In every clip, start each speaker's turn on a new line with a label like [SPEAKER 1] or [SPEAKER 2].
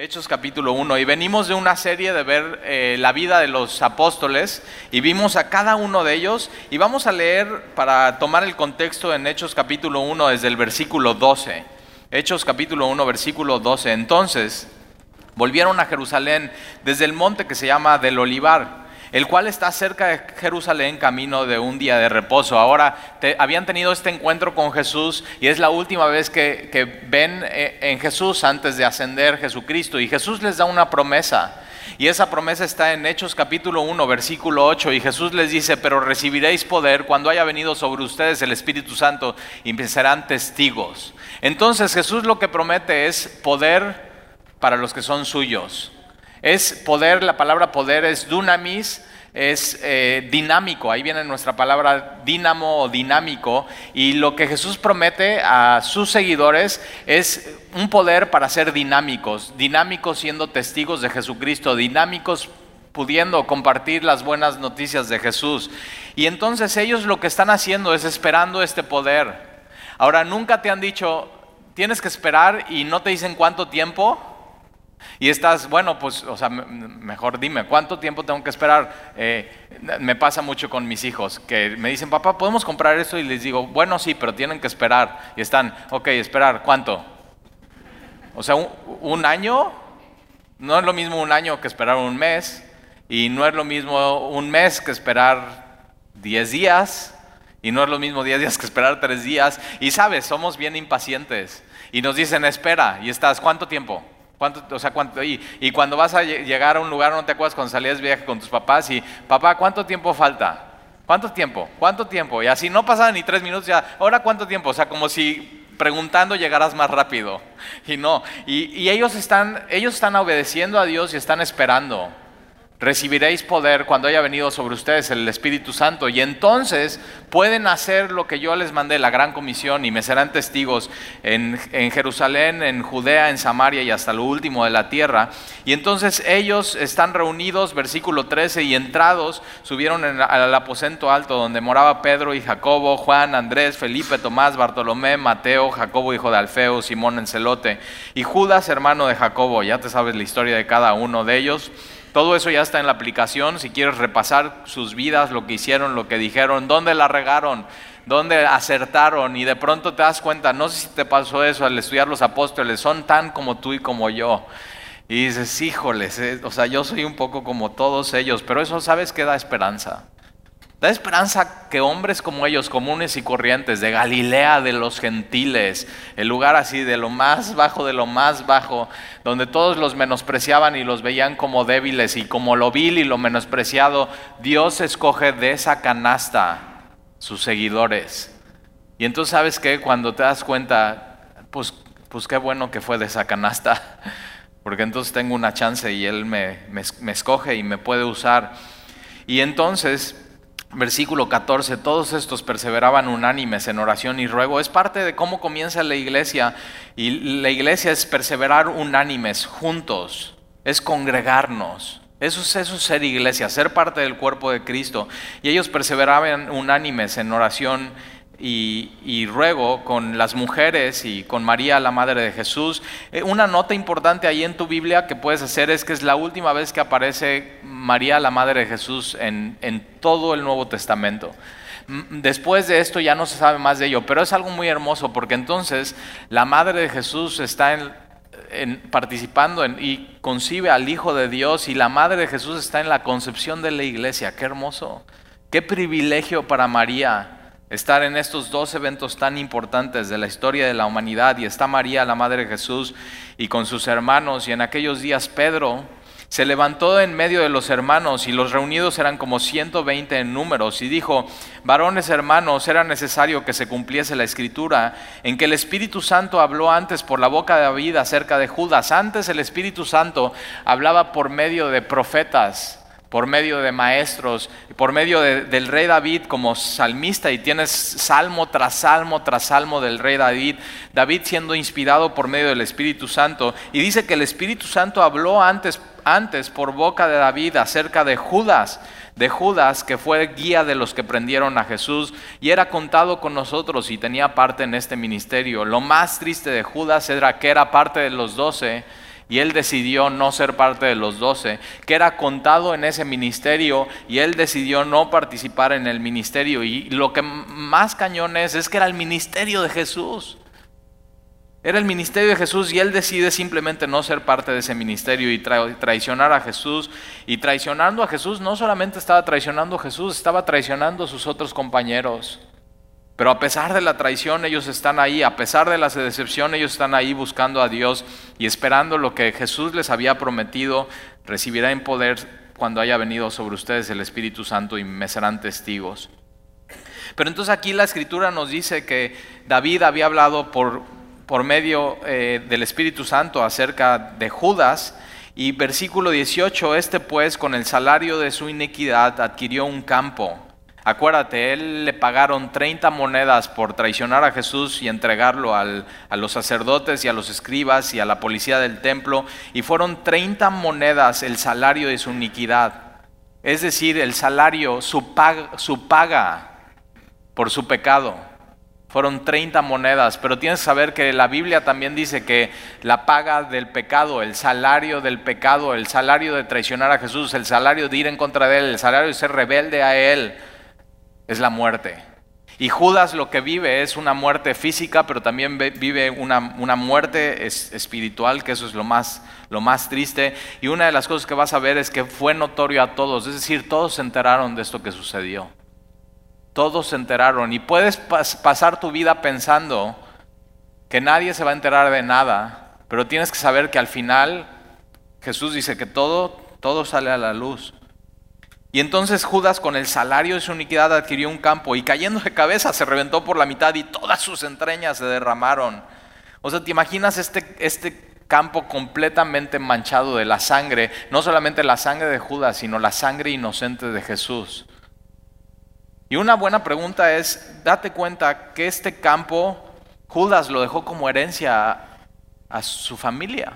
[SPEAKER 1] Hechos capítulo 1 y venimos de una serie de ver eh, la vida de los apóstoles y vimos a cada uno de ellos y vamos a leer para tomar el contexto en Hechos capítulo 1 desde el versículo 12. Hechos capítulo 1 versículo 12. Entonces volvieron a Jerusalén desde el monte que se llama del Olivar el cual está cerca de Jerusalén, camino de un día de reposo. Ahora habían tenido este encuentro con Jesús y es la última vez que, ven eh, en Jesús antes de ascender Jesucristo. Y Jesús les da una promesa. Y esa promesa está en Hechos capítulo 1, versículo 8. Y Jesús les dice, pero recibiréis poder cuando haya venido sobre ustedes el Espíritu Santo y serán testigos. Entonces Jesús lo que promete es poder para los que son suyos. Es poder, la palabra poder es dunamis, es eh, dinámico, ahí viene nuestra palabra dínamo o dinámico, y lo que Jesús promete a sus seguidores es un poder para ser dinámicos, dinámicos siendo testigos de Jesucristo, dinámicos pudiendo compartir las buenas noticias de Jesús. Y entonces ellos lo que están haciendo es esperando este poder. Ahora, nunca te han dicho, tienes que esperar y no te dicen cuánto tiempo. Y estás, bueno, pues, o sea, mejor dime, ¿cuánto tiempo tengo que esperar? Eh, me pasa mucho con mis hijos, que me dicen, papá, ¿podemos comprar esto? Y les digo, bueno, sí, pero tienen que esperar. Y están, ok, esperar, ¿cuánto? O sea, un, año, no es lo mismo un año que esperar un mes, y no es lo mismo un mes que esperar 10 días, y no es lo mismo 10 días que esperar 3 días. Y sabes, somos bien impacientes. Y nos dicen, espera, y estás, ¿cuánto tiempo? ¿Cuánto, o sea, cuánto, y, y, cuando vas a llegar a un lugar, no te acuerdas cuando salías viaje con tus papás y, papá, ¿cuánto tiempo falta? ¿Cuánto tiempo? ¿Cuánto tiempo? Y así no pasaban ni tres minutos, ya, ¿ahora cuánto tiempo? O sea, como si preguntando llegaras más rápido. Y no, y, y ellos, están, ellos están obedeciendo a Dios y están esperando recibiréis poder cuando haya venido sobre ustedes el Espíritu Santo y entonces pueden hacer lo que yo les mandé, la gran comisión, y me serán testigos en, Jerusalén, en Judea, en Samaria y hasta lo último de la tierra. Y entonces ellos están reunidos, versículo 13, y entrados subieron al aposento alto donde moraba Pedro y Jacobo, Juan, Andrés, Felipe, Tomás, Bartolomé, Mateo, Jacobo, hijo de Alfeo, Simón Encelote, y Judas, hermano de Jacobo. Ya te sabes la historia de cada uno de ellos. Todo eso ya está en la aplicación. Si quieres repasar sus vidas, lo que hicieron, lo que dijeron, dónde la regaron, dónde acertaron y de pronto te das cuenta, no sé si te pasó eso al estudiar los apóstoles, son tan como tú y como yo. Y dices, híjoles, eh, o sea, yo soy un poco como todos ellos, pero eso sabes que da esperanza. Da esperanza que hombres como ellos, comunes y corrientes, de Galilea, de los gentiles, el lugar así de lo más bajo de lo más bajo, donde todos los menospreciaban y los veían como débiles y como lo vil y lo menospreciado, Dios escoge de esa canasta sus seguidores. Y entonces sabes que cuando te das cuenta, pues, pues qué bueno que fue de esa canasta, porque entonces tengo una chance y Él me, me escoge y me puede usar. Y entonces Versículo 14, todos estos perseveraban unánimes en oración y ruego. Es parte de cómo comienza la iglesia. Y la iglesia es perseverar unánimes, juntos, es congregarnos. Eso es, eso ser iglesia, ser parte del cuerpo de Cristo. Y ellos perseveraban unánimes en oración y, ruego con las mujeres y con María, la Madre de Jesús. Eh, una nota importante ahí en tu Biblia que puedes hacer es que es la última vez que aparece María, la Madre de Jesús, en, todo el Nuevo Testamento. Después de esto ya no se sabe más de ello, pero es algo muy hermoso porque entonces la Madre de Jesús está participando y concibe al Hijo de Dios y la Madre de Jesús está en la concepción de la iglesia. Qué hermoso, qué privilegio para María estar en estos dos eventos tan importantes de la historia de la humanidad y está María, la Madre de Jesús, y con sus hermanos, y en aquellos días Pedro se levantó en medio de los hermanos y los reunidos eran como 120 en números y dijo, varones hermanos, era necesario que se cumpliese la escritura en que el Espíritu Santo habló antes por la boca de David acerca de Judas. Antes el Espíritu Santo hablaba por medio de profetas por medio de maestros, por medio del rey David como salmista, y tienes salmo tras salmo tras salmo del rey David, David siendo inspirado por medio del Espíritu Santo, y dice que el Espíritu Santo habló antes, antes por boca de David acerca de Judas, de Judas, que fue guía de los que prendieron a Jesús, y era contado con nosotros y tenía parte en este ministerio. Lo más triste de Judas era que era parte de los doce, y él decidió no ser parte de los doce, que era contado en ese ministerio y él decidió no participar en el ministerio. Y lo que más cañón es, es que era el ministerio de Jesús. Era el ministerio de Jesús y él decide simplemente no ser parte de ese ministerio y traicionar a Jesús. Y traicionando a Jesús no solamente estaba traicionando a Jesús, estaba traicionando a sus otros compañeros. Pero a pesar de la traición, ellos están ahí, a pesar de la decepción, ellos están ahí buscando a Dios y esperando lo que Jesús les había prometido, recibirá en poder cuando haya venido sobre ustedes el Espíritu Santo y me serán testigos. Pero entonces aquí la escritura nos dice que David había hablado por, por medio eh, del Espíritu Santo acerca de Judas. Y versículo 18, este pues con el salario de su iniquidad adquirió un campo Acuérdate, él le pagaron 30 monedas por traicionar a Jesús y entregarlo a los sacerdotes y a los escribas y a la policía del templo, y fueron 30 monedas el salario de su iniquidad. Es decir, el salario, su paga, su paga por su pecado. Fueron 30 monedas, pero tienes que saber que la Biblia también dice que la paga del pecado, el salario del pecado, el salario de traicionar a Jesús, el salario de ir en contra de Él, el salario de ser rebelde a Él, es la muerte. Y Judas lo que vive es una muerte física, pero también vive una, muerte espiritual, que eso es lo más, lo más triste. Y una de las cosas que vas a ver es que fue notorio a todos, es decir, todos se enteraron de esto que sucedió. Todos se enteraron. Y puedes pasar tu vida pensando que nadie se va a enterar de nada, pero tienes que saber que al final Jesús dice que todo, todo sale a la luz. Y entonces Judas con el salario de su iniquidad adquirió un campo y cayendo de cabeza se reventó por la mitad y todas sus entrañas se derramaron. O sea, ¿te imaginas este, este campo completamente manchado de la sangre? No solamente la sangre de Judas, sino la sangre inocente de Jesús. Y una buena pregunta es, date cuenta que este campo Judas lo dejó como herencia a, su familia.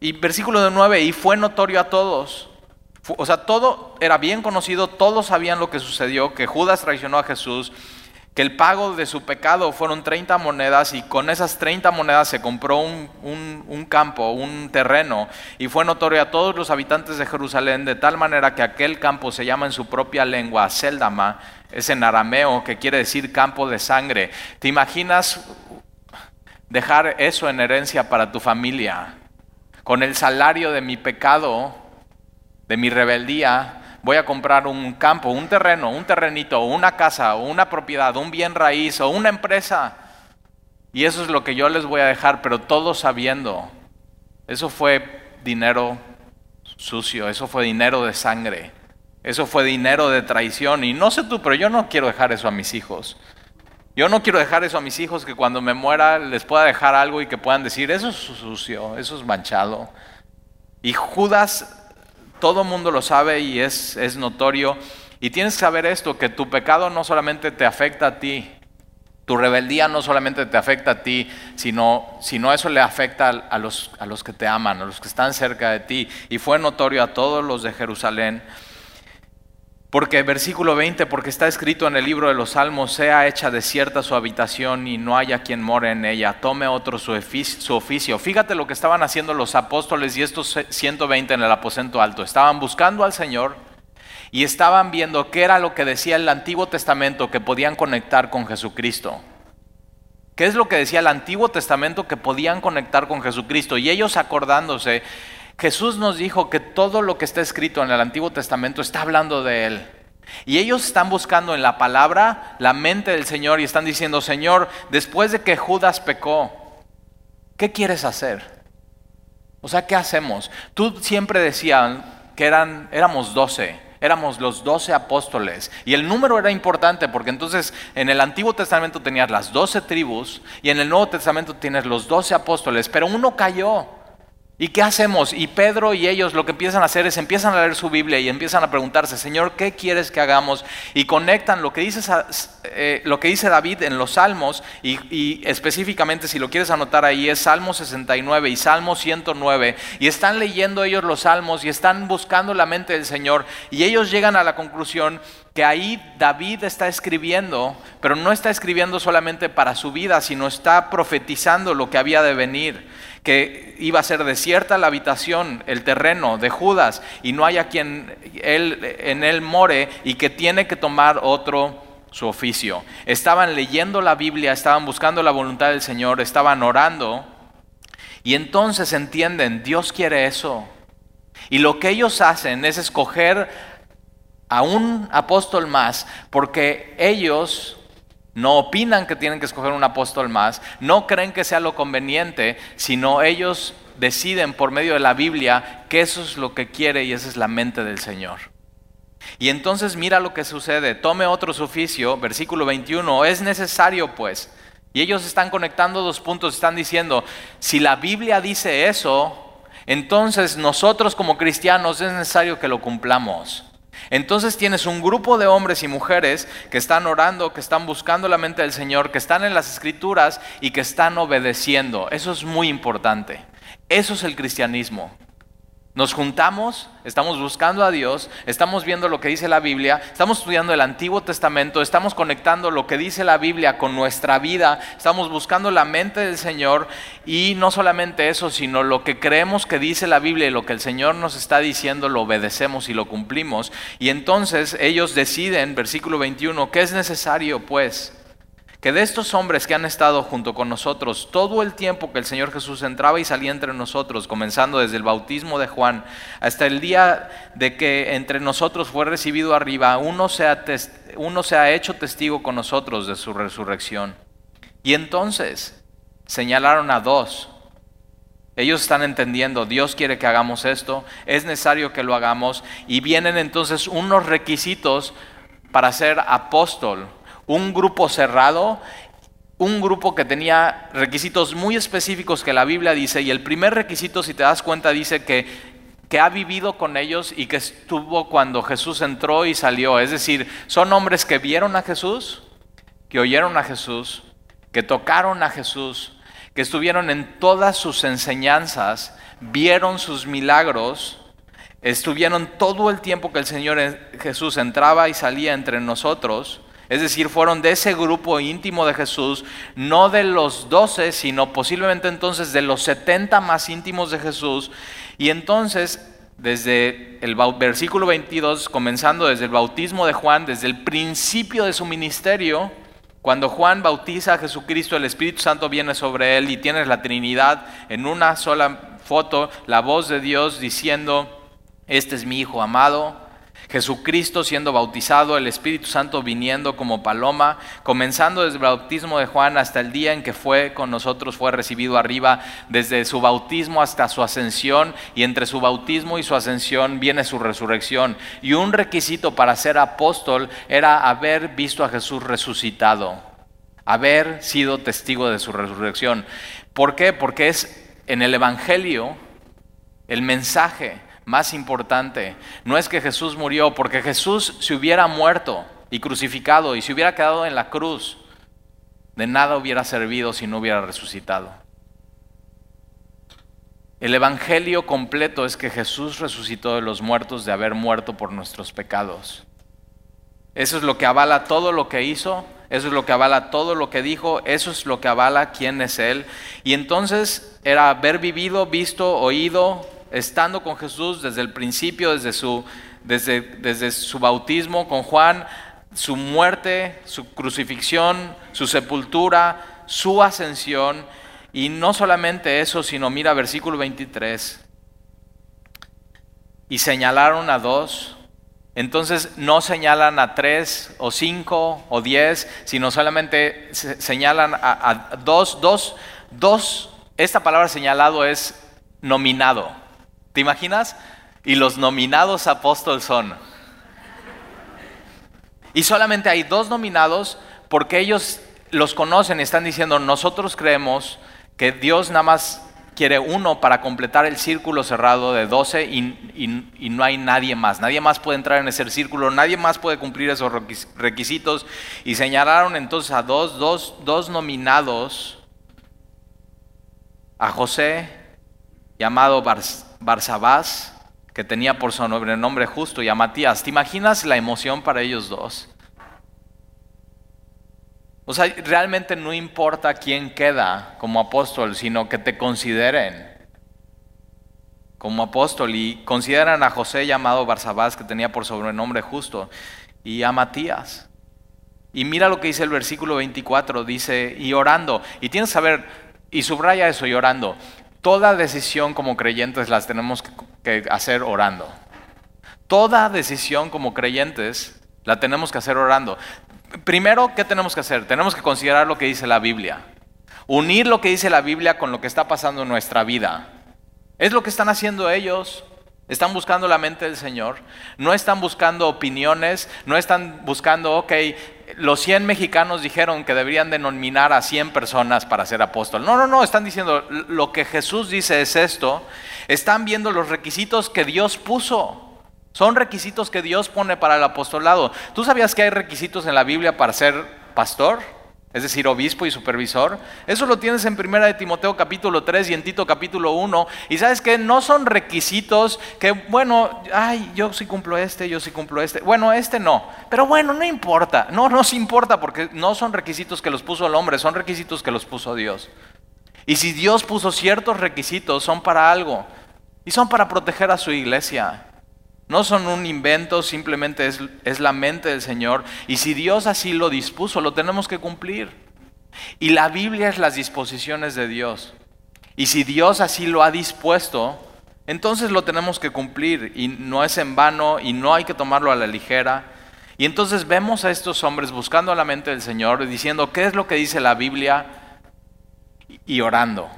[SPEAKER 1] Y versículo de 9, y fue notorio a todos o sea, todo era bien conocido, todos sabían lo que sucedió, que Judas traicionó a Jesús, que el pago de su pecado fueron 30 monedas y con esas 30 monedas se compró un, campo, un terreno, y fue notorio a todos los habitantes de Jerusalén, de tal manera que aquel campo se llama en su propia lengua Seldama, es en arameo, que quiere decir campo de sangre. ¿Te imaginas dejar eso en herencia para tu familia? Con el salario de mi pecado, de mi rebeldía, voy a comprar un campo, un terreno, un terrenito, una casa, una propiedad, un bien raíz o una empresa. Y eso es lo que yo les voy a dejar, pero todos sabiendo. Eso fue dinero sucio, eso fue dinero de sangre, eso fue dinero de traición. Y no sé tú, pero yo no quiero dejar eso a mis hijos. Yo no quiero dejar eso a mis hijos que cuando me muera les pueda dejar algo y que puedan decir, eso es sucio, eso es manchado. Y Judas todo mundo lo sabe y es, es notorio. Y tienes que saber esto, que tu pecado no solamente te afecta a ti, tu rebeldía no solamente te afecta a ti, sino, sino eso le afecta a los, a los que te aman, a los que están cerca de ti. Y fue notorio a todos los de Jerusalén. Porque versículo 20, porque está escrito en el libro de los Salmos, sea hecha desierta su habitación y no haya quien more en ella, tome otro su oficio, Fíjate lo que estaban haciendo los apóstoles y estos 120 en el aposento alto. Estaban buscando al Señor y estaban viendo qué era lo que decía el Antiguo Testamento que podían conectar con Jesucristo. ¿Qué es lo que decía el Antiguo Testamento que podían conectar con Jesucristo? Y ellos acordándose, Jesús nos dijo que todo lo que está escrito en el Antiguo Testamento está hablando de Él. Y ellos están buscando en la palabra la mente del Señor y están diciendo, Señor, después de que Judas pecó, ¿qué quieres hacer? O sea, ¿qué hacemos? Tú siempre decías que eran, éramos doce, éramos los doce apóstoles. Y el número era importante porque entonces en el Antiguo Testamento tenías las doce tribus y en el Nuevo Testamento tienes los doce apóstoles, pero uno cayó. ¿Y qué hacemos? Y Pedro y ellos lo que empiezan a hacer es empiezan a leer su Biblia y empiezan a preguntarse, Señor, ¿qué quieres que hagamos? Y conectan lo que dice, eh, lo que dice David en los Salmos y, y, específicamente si lo quieres anotar ahí es Salmo 69 y Salmo 109 y están leyendo ellos los Salmos y están buscando la mente del Señor y ellos llegan a la conclusión que ahí David está escribiendo, pero no está escribiendo solamente para su vida, sino está profetizando lo que había de venir, que iba a ser desierta la habitación, el terreno de Judas, y no haya quien él, en él more, y que tiene que tomar otro su oficio. Estaban leyendo la Biblia, estaban buscando la voluntad del Señor, estaban orando, y entonces entienden, Dios quiere eso. Y lo que ellos hacen es escoger a un apóstol más, porque ellos no opinan que tienen que escoger un apóstol más, no creen que sea lo conveniente, sino ellos deciden por medio de la Biblia que eso es lo que quiere y esa es la mente del Señor. Y entonces mira lo que sucede, tome otro oficio, versículo 21, es necesario pues, y ellos están conectando dos puntos, están diciendo, si la Biblia dice eso, entonces nosotros como cristianos es necesario que lo cumplamos. Entonces tienes un grupo de hombres y mujeres que están orando, que están buscando la mente del Señor, que están en las escrituras y que están obedeciendo. Eso es muy importante. Eso es el cristianismo. Nos juntamos, estamos buscando a Dios, estamos viendo lo que dice la Biblia, estamos estudiando el Antiguo Testamento, estamos conectando lo que dice la Biblia con nuestra vida, estamos buscando la mente del Señor y no solamente eso, sino lo que creemos que dice la Biblia y lo que el Señor nos está diciendo lo obedecemos y lo cumplimos. Y entonces ellos deciden, versículo 21, ¿qué es necesario pues? Que de estos hombres que han estado junto con nosotros todo el tiempo que el Señor Jesús entraba y salía entre nosotros, comenzando desde el bautismo de Juan hasta el día de que entre nosotros fue recibido arriba, uno se ha, uno se ha hecho testigo con nosotros de su resurrección. Y entonces señalaron a dos. Ellos están entendiendo, Dios quiere que hagamos esto, es necesario que lo hagamos, y vienen entonces unos requisitos para ser apóstol un grupo cerrado, un grupo que tenía requisitos muy específicos que la Biblia dice, y el primer requisito, si te das cuenta, dice que, que ha vivido con ellos y que estuvo cuando Jesús entró y salió. Es decir, son hombres que vieron a Jesús, que oyeron a Jesús, que tocaron a Jesús, que estuvieron en todas sus enseñanzas, vieron sus milagros, estuvieron todo el tiempo que el Señor Jesús entraba y salía entre nosotros es decir, fueron de ese grupo íntimo de Jesús, no de los doce, sino posiblemente entonces de los setenta más íntimos de Jesús. Y entonces, desde el versículo 22, comenzando desde el bautismo de Juan, desde el principio de su ministerio, cuando Juan bautiza a Jesucristo, el Espíritu Santo viene sobre él y tienes la Trinidad en una sola foto, la voz de Dios diciendo, este es mi Hijo amado Jesucristo siendo bautizado, el Espíritu Santo viniendo como paloma, comenzando desde el bautismo de Juan hasta el día en que fue con nosotros, fue recibido arriba, desde su bautismo hasta su ascensión, y entre su bautismo y su ascensión viene su resurrección. Y un requisito para ser apóstol era haber visto a Jesús resucitado, haber sido testigo de su resurrección. ¿Por qué? Porque es en el Evangelio el mensaje más importante no es que Jesús murió, porque Jesús se hubiera muerto y crucificado y se hubiera quedado en la cruz, de nada hubiera servido si no hubiera resucitado. El Evangelio completo es que Jesús resucitó de los muertos de haber muerto por nuestros pecados. Eso es lo que avala todo lo que hizo, eso es lo que avala todo lo que dijo, eso es lo que avala quién es Él. Y entonces era haber vivido, visto, oído, estando con Jesús desde el principio, desde su, desde, desde su bautismo con Juan, su muerte, su crucifixión, su sepultura, su ascensión. Y no solamente eso, sino mira versículo 23. Y señalaron a dos. Entonces no señalan a tres o cinco o diez, sino solamente señalan a, a dos, dos, dos. Esta palabra señalado es nominado. ¿Te imaginas? Y los nominados apóstoles son. Y solamente hay dos nominados porque ellos los conocen y están diciendo, nosotros creemos que Dios nada más quiere uno para completar el círculo cerrado de doce y, y, no hay nadie más. Nadie más puede entrar en ese círculo, nadie más puede cumplir esos requisitos. Y señalaron entonces a dos, dos, dos nominados, a José, llamado Barsabás, que tenía por sobrenombre justo, y a Matías. ¿Te imaginas la emoción para ellos dos? O sea, realmente no importa quién queda como apóstol, sino que te consideren como apóstol y consideran a José llamado Barsabás, que tenía por sobrenombre justo, y a Matías. Y mira lo que dice el versículo 24, dice, y orando, y tienes que saber, y subraya eso, y orando, toda decisión como creyentes las tenemos que hacer orando. Toda decisión como creyentes la tenemos que hacer orando. Primero, ¿qué tenemos que hacer? Tenemos que considerar lo que dice la Biblia. Unir lo que dice la Biblia con lo que está pasando en nuestra vida. Es lo que están haciendo ellos. Están buscando la mente del Señor. No están buscando opiniones. No están buscando, ok, los 100 mexicanos dijeron que deberían denominar a 100 personas para ser apóstol. No, no, no, están diciendo lo que Jesús dice es esto. Están viendo los requisitos que Dios puso. Son requisitos que Dios pone para el apostolado. ¿Tú sabías que hay requisitos en la Biblia para ser pastor? Es decir, obispo y supervisor. Eso lo tienes en Primera de Timoteo capítulo 3 y en Tito capítulo 1. Y sabes que no son requisitos que, bueno, ay, yo sí cumplo este, yo sí cumplo este. Bueno, este no. Pero bueno, no importa. No nos importa porque no son requisitos que los puso el hombre, son requisitos que los puso Dios. Y si Dios puso ciertos requisitos, son para algo. Y son para proteger a su iglesia. No son un invento, simplemente es, la mente del Señor. Y si Dios así lo dispuso, lo tenemos que cumplir. Y la Biblia es las disposiciones de Dios. Y si Dios así lo ha dispuesto, entonces lo tenemos que cumplir. Y no es en vano y no hay que tomarlo a la ligera. Y entonces vemos a estos hombres buscando la mente del Señor, diciendo, ¿qué es lo que dice la Biblia? Y orando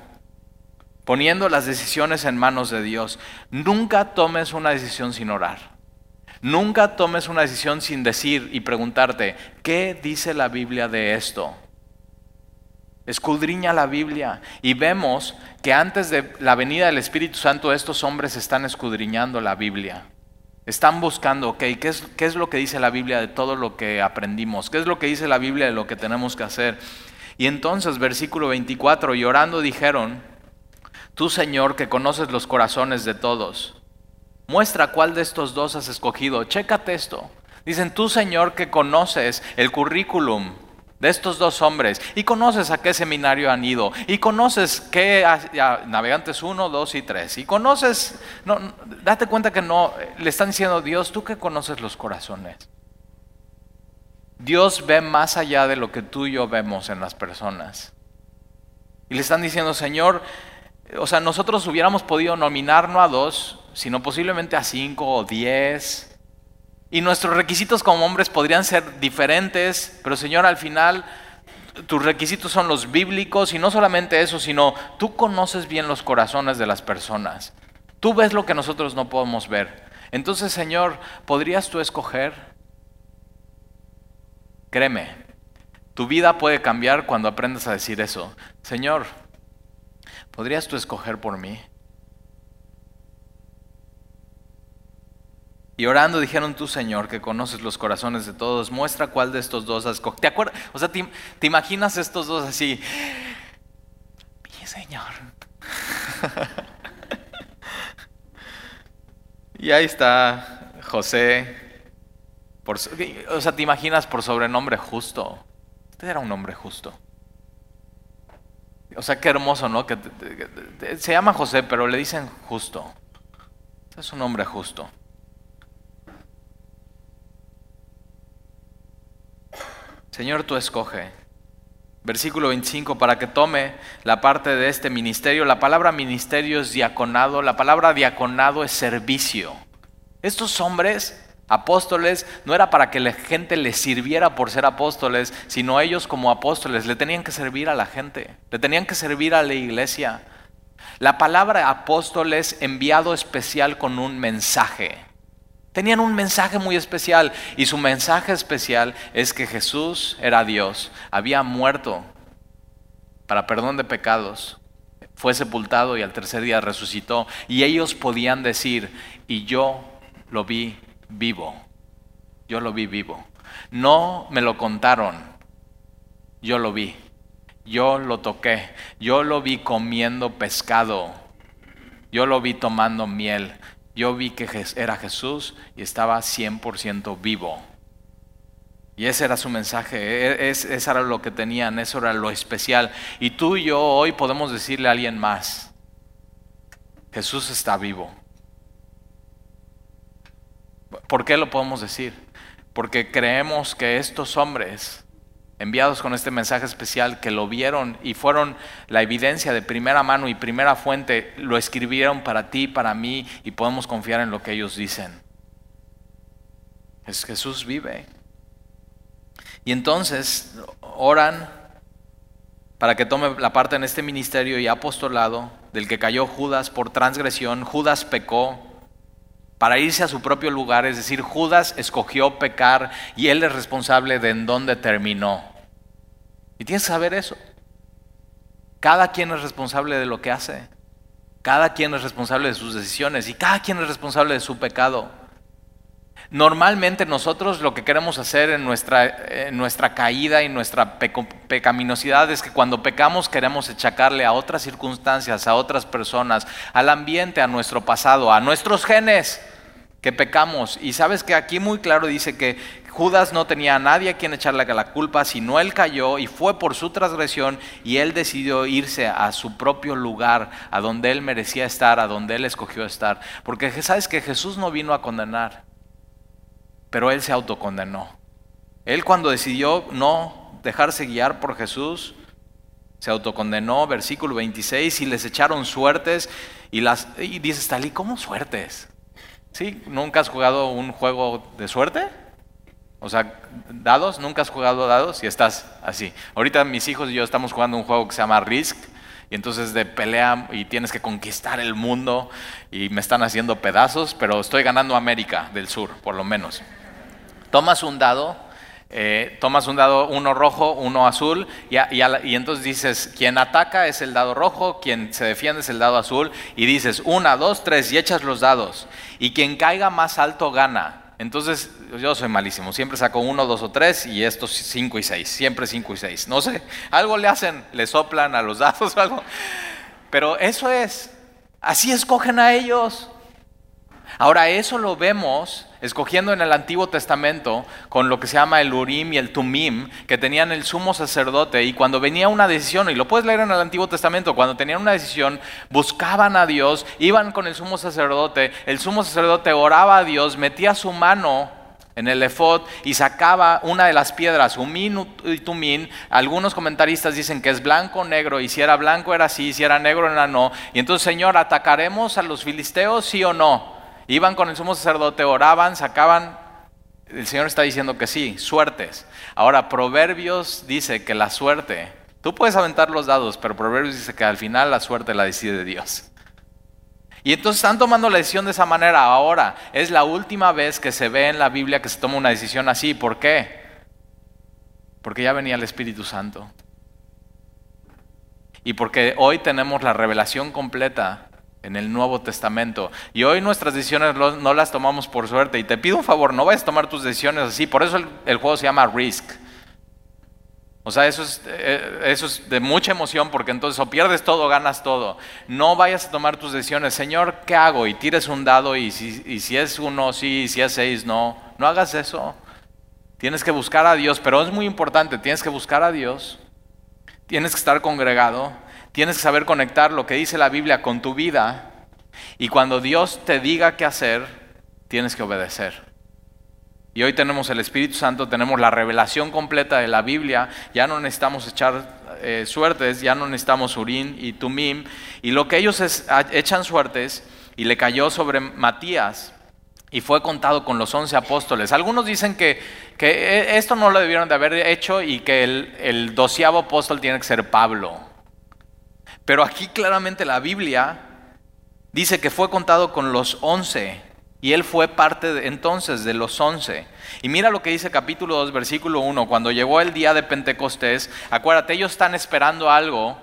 [SPEAKER 1] poniendo las decisiones en manos de Dios. Nunca tomes una decisión sin orar. Nunca tomes una decisión sin decir y preguntarte, ¿qué dice la Biblia de esto? Escudriña la Biblia y vemos que antes de la venida del Espíritu Santo estos hombres están escudriñando la Biblia. Están buscando, ok, ¿qué es, ¿qué es lo que dice la Biblia de todo lo que aprendimos? ¿Qué es lo que dice la Biblia de lo que tenemos que hacer? Y entonces, versículo 24, llorando dijeron, Tú, Señor, que conoces los corazones de todos, muestra cuál de estos dos has escogido. Chécate esto. Dicen, tú, Señor, que conoces el currículum de estos dos hombres y conoces a qué seminario han ido y conoces qué navegantes 1, 2 y 3 y conoces, no, date cuenta que no, le están diciendo Dios, tú que conoces los corazones. Dios ve más allá de lo que tú y yo vemos en las personas. Y le están diciendo, Señor, o sea, nosotros hubiéramos podido nominar no a dos, sino posiblemente a cinco o diez. Y nuestros requisitos como hombres podrían ser diferentes, pero Señor, al final tus requisitos son los bíblicos y no solamente eso, sino tú conoces bien los corazones de las personas. Tú ves lo que nosotros no podemos ver. Entonces, Señor, ¿podrías tú escoger? Créeme, tu vida puede cambiar cuando aprendas a decir eso. Señor, ¿Podrías tú escoger por mí? Y orando dijeron tú, Señor, que conoces los corazones de todos, muestra cuál de estos dos has. ¿Te acuerdas? O sea, ¿te, ¿te, imaginas estos dos así? Mi Señor. y ahí está José. Por, o sea, ¿te imaginas por sobrenombre justo? Usted era un hombre justo. O sea, qué hermoso, ¿no? Que, se llama José, pero le dicen justo. Es un hombre justo. Señor, tú escoge. Versículo 25, para que tome la parte de este ministerio. La palabra ministerio es diaconado, la palabra diaconado es servicio. Estos hombres apóstoles no era para que la gente les sirviera por ser apóstoles, sino ellos como apóstoles le tenían que servir a la gente, le tenían que servir a la iglesia. La palabra apóstol es enviado especial con un mensaje. Tenían un mensaje muy especial y su mensaje especial es que Jesús era Dios, había muerto para perdón de pecados, fue sepultado y al tercer día resucitó y ellos podían decir, y yo lo vi vivo. Yo lo vi vivo. No me lo contaron. Yo lo vi. Yo lo toqué. Yo lo vi comiendo pescado. Yo lo vi tomando miel. yo vi que era Jesús y estaba 100% vivo. Y ese era su mensaje, e, eso era lo que tenían, eso era lo especial. Y tú y yo hoy podemos decirle a alguien más, Jesús está vivo. ¿Por qué lo podemos decir? Porque creemos que estos hombres enviados con este mensaje especial que lo vieron y fueron la evidencia de primera mano y primera fuente, lo escribieron para ti, para mí y podemos confiar en lo que ellos dicen. Es Jesús vive. Y entonces oran para que tome la parte en este ministerio y apostolado del que cayó Judas por transgresión. Judas pecó para irse a su propio lugar, es decir, Judas escogió pecar y él es responsable de en dónde terminó. Y tienes que saber eso. Cada quien es responsable de lo que hace. Cada quien es responsable de sus decisiones y cada quien es responsable de su pecado. Normalmente nosotros lo que queremos hacer en nuestra, caída y nuestra pecaminosidad es que cuando pecamos queremos echacarle a otras circunstancias, a otras personas, al ambiente, a nuestro pasado, a nuestros genes que pecamos. Y sabes que aquí muy claro dice que Judas no tenía a nadie a quien echarle la culpa, sino él cayó y fue por su transgresión y él decidió irse a su propio lugar, a donde él merecía estar, a donde él escogió estar. Porque sabes que Jesús no vino a condenar, pero él se autocondenó. Él cuando decidió no dejarse guiar por Jesús, se autocondenó, versículo 26, y les echaron suertes y, las, y dices, Talí, ¿cómo suertes? ¿Sí? ¿Nunca has jugado un juego de suerte? O sea, dados, nunca has jugado dados y estás así. Ahorita mis hijos y yo estamos jugando un juego que se llama Risk y entonces de pelea y tienes que conquistar el mundo y me están haciendo pedazos, pero estoy ganando América del Sur, por lo menos. Tomas un dado, eh, tomas un dado, uno rojo, uno azul, y, y, entonces dices, quien ataca es el dado rojo, quien se defiende es el dado azul, y dices, una, dos, tres, y echas los dados, y quien caiga más alto gana. Entonces, yo soy malísimo, siempre saco uno, dos o tres y estos cinco y seis, siempre cinco y seis. No sé, algo le hacen, le soplan a los dados o algo. Pero eso es, así escogen a ellos. Ahora, eso lo vemos escogiendo en el Antiguo Testamento con lo que se llama el Urim y el Tumim, que tenían el sumo sacerdote, y cuando venía una decisión, y lo puedes leer en el Antiguo Testamento, cuando tenían una decisión, buscaban a Dios, iban con el sumo sacerdote, el sumo sacerdote oraba a Dios, metía su mano en el efod y sacaba una de las piedras, Umin y Tumim. Algunos comentaristas dicen que es blanco o negro, y si era blanco era sí, si era negro era no. Y entonces, Señor, ¿atacaremos a los filisteos, sí o no? Iban con el sumo sacerdote, oraban, sacaban. El Señor está diciendo que sí, suertes. Ahora, Proverbios dice que la suerte, tú puedes aventar los dados, pero Proverbios dice que al final la suerte la decide Dios. Y entonces están tomando la decisión de esa manera. Ahora, es la última vez que se ve en la Biblia que se toma una decisión así. ¿Por qué? Porque ya venía el Espíritu Santo. Y porque hoy tenemos la revelación completa en el Nuevo Testamento. Y hoy nuestras decisiones no las tomamos por suerte. Y te pido un favor, no vayas a tomar tus decisiones así. Por eso el, juego se llama Risk. O sea, eso es, eh, eso es de mucha emoción porque entonces o pierdes todo o ganas todo. No vayas a tomar tus decisiones. Señor, ¿qué hago? Y tires un dado y si, y si es uno, sí, y si es seis, no. No hagas eso. Tienes que buscar a Dios, pero es muy importante. Tienes que buscar a Dios. Tienes que estar congregado Tienes que saber conectar lo que dice la Biblia con tu vida y cuando Dios te diga qué hacer, tienes que obedecer. Y hoy tenemos el Espíritu Santo, tenemos la revelación completa de la Biblia, ya no necesitamos echar eh, suertes, ya no necesitamos Urín y Tumim, y lo que ellos echan suertes, y le cayó sobre Matías, y fue contado con los once apóstoles. Algunos dicen que, que, eh, esto no lo debieron de haber hecho y que el, el doceavo apóstol tiene que ser Pablo. Pero aquí claramente la Biblia dice que fue contado con los once y él fue parte entonces de los once. Y mira lo que dice capítulo 2, versículo 1, cuando llegó el día de Pentecostés, acuérdate, ellos están esperando algo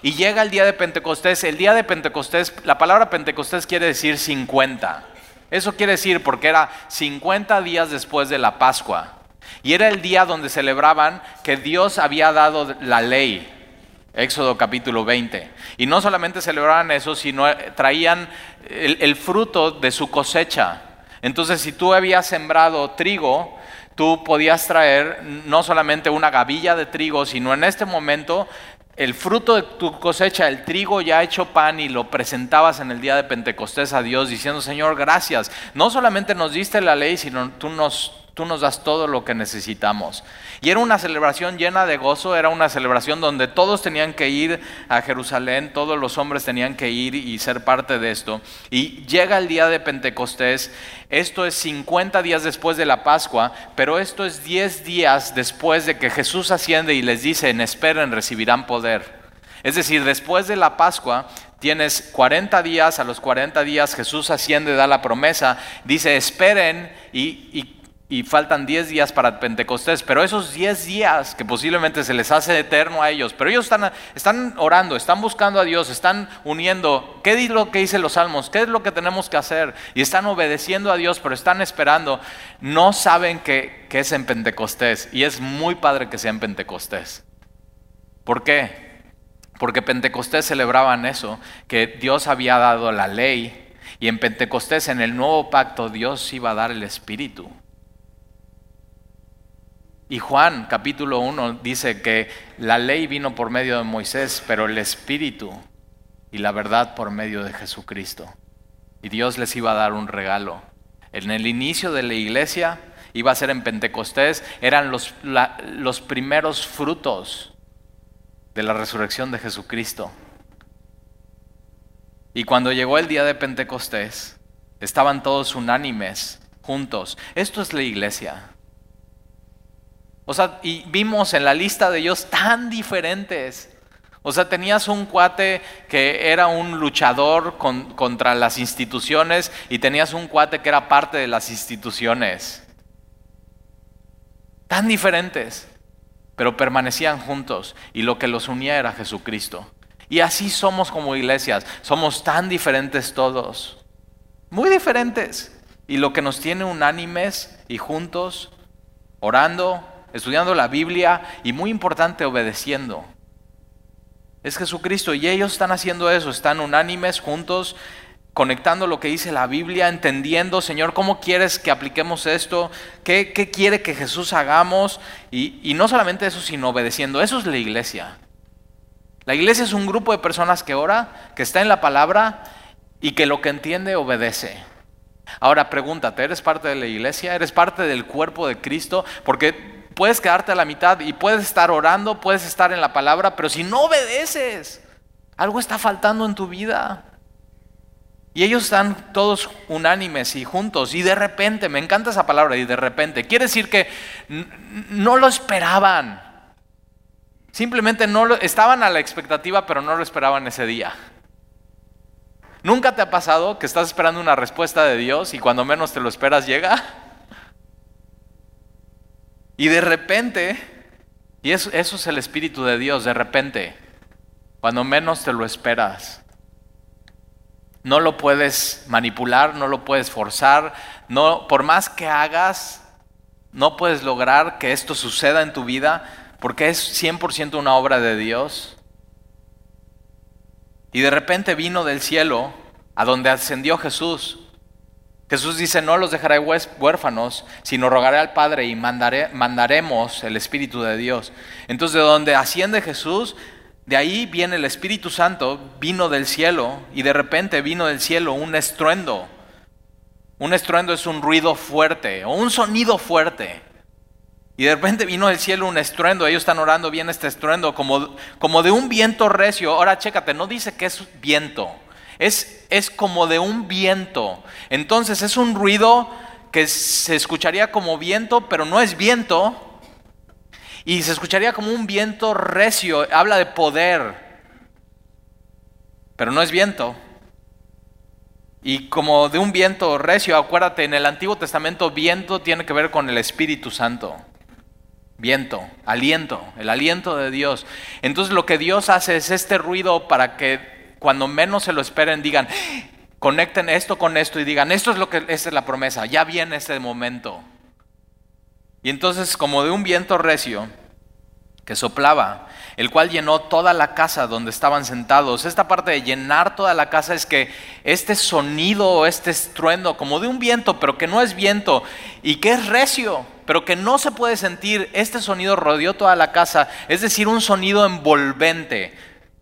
[SPEAKER 1] y llega el día de Pentecostés, el día de Pentecostés, la palabra Pentecostés quiere decir 50. Eso quiere decir porque era 50 días después de la Pascua. Y era el día donde celebraban que Dios había dado la ley, Éxodo capítulo 20. Y no solamente celebraban eso, sino traían el, el fruto de su cosecha. Entonces, si tú habías sembrado trigo, tú podías traer no solamente una gavilla de trigo, sino en este momento el fruto de tu cosecha, el trigo ya hecho pan y lo presentabas en el día de Pentecostés a Dios diciendo, Señor, gracias. No solamente nos diste la ley, sino tú nos tú nos das todo lo que necesitamos. Y era una celebración llena de gozo, era una celebración donde todos tenían que ir a Jerusalén, todos los hombres tenían que ir y ser parte de esto. Y llega el día de Pentecostés, esto es 50 días después de la Pascua, pero esto es 10 días después de que Jesús asciende y les dice, en esperen, recibirán poder. Es decir, después de la Pascua, tienes 40 días, a los 40 días Jesús asciende, da la promesa, dice, esperen y, y y faltan 10 días para Pentecostés, pero esos 10 días que posiblemente se les hace eterno a ellos, pero ellos están, están orando, están buscando a Dios, están uniendo, ¿qué es lo que dicen los salmos? ¿Qué es lo que tenemos que hacer? Y están obedeciendo a Dios, pero están esperando, no saben que, que es en Pentecostés, y es muy padre que sea en Pentecostés. ¿Por qué? Porque Pentecostés celebraban eso, que Dios había dado la ley, y en Pentecostés, en el nuevo pacto, Dios iba a dar el Espíritu. Y Juan capítulo 1 dice que la ley vino por medio de Moisés, pero el Espíritu y la verdad por medio de Jesucristo. Y Dios les iba a dar un regalo. En el inicio de la iglesia, iba a ser en Pentecostés, eran los, los primeros frutos de la resurrección de Jesucristo. Y cuando llegó el día de Pentecostés, estaban todos unánimes, juntos. Esto es la iglesia. O sea, y vimos en la lista de ellos tan diferentes. O sea, tenías un cuate que era un luchador contra las instituciones y tenías un cuate que era parte de las instituciones. Tan diferentes, pero permanecían juntos y lo que los unía era Jesucristo. Y así somos como iglesias, somos tan diferentes todos, muy diferentes. Y lo que nos tiene unánimes y juntos, orando, estudiando la Biblia y muy importante, obedeciendo. Es Jesucristo y ellos están haciendo eso, están unánimes juntos, conectando lo que dice la Biblia, entendiendo, Señor, ¿cómo quieres que apliquemos esto? ¿Qué, quiere que Jesús hagamos? Y, y no solamente eso, sino obedeciendo. Eso es la iglesia. La iglesia es un grupo de personas que ora, que está en la palabra y que lo que entiende obedece. Ahora pregúntate, ¿eres parte de la iglesia? ¿Eres parte del cuerpo de Cristo? Porque puedes quedarte a la mitad y puedes estar orando, puedes estar en la palabra, pero si no obedeces, algo está faltando en tu vida. Y ellos están todos unánimes y juntos. Y de repente, me encanta esa palabra, y de repente, quiere decir que no lo esperaban. Simplemente no lo, estaban a la expectativa, pero no lo esperaban ese día. ¿Nunca te ha pasado que estás esperando una respuesta de Dios y cuando menos te lo esperas llega? Y de repente, y eso, eso es el Espíritu de Dios, de repente, cuando menos te lo esperas. No lo puedes manipular, no lo puedes forzar, no, por más que hagas, no puedes lograr que esto suceda en tu vida porque es 100% una obra de Dios. Y de repente vino del cielo a donde ascendió Jesús Jesús dice, no los dejaré huérfanos, sino rogaré al Padre y mandaré, mandaremos el Espíritu de Dios. Entonces, de donde asciende Jesús, de ahí viene el Espíritu Santo, vino del cielo, y de repente vino del cielo un estruendo. Un estruendo es un ruido fuerte, o un sonido fuerte. Y de repente vino del cielo un estruendo, ellos están orando bien este estruendo, como, como de un viento recio. Ahora chécate, no dice que es viento, es, es como de un viento. Entonces es un ruido que se escucharía como viento, pero no es viento. Y se escucharía como un viento recio, habla de poder, pero no es viento. Y como de un viento recio, acuérdate, en el Antiguo Testamento viento tiene que ver con el Espíritu Santo. Viento, aliento, el aliento de Dios. Entonces lo que Dios hace es este ruido para que cuando menos se lo esperen, digan, conecten esto con esto y digan, esto es lo que es la promesa, ya viene ese momento. Y entonces, como de un viento recio, que soplaba, el cual llenó toda la casa donde estaban sentados. Esta parte de llenar toda la casa es que este sonido, este estruendo, como de un viento, pero que no es viento, y que es recio, pero que no se puede sentir, este sonido rodeó toda la casa, es decir, un sonido envolvente.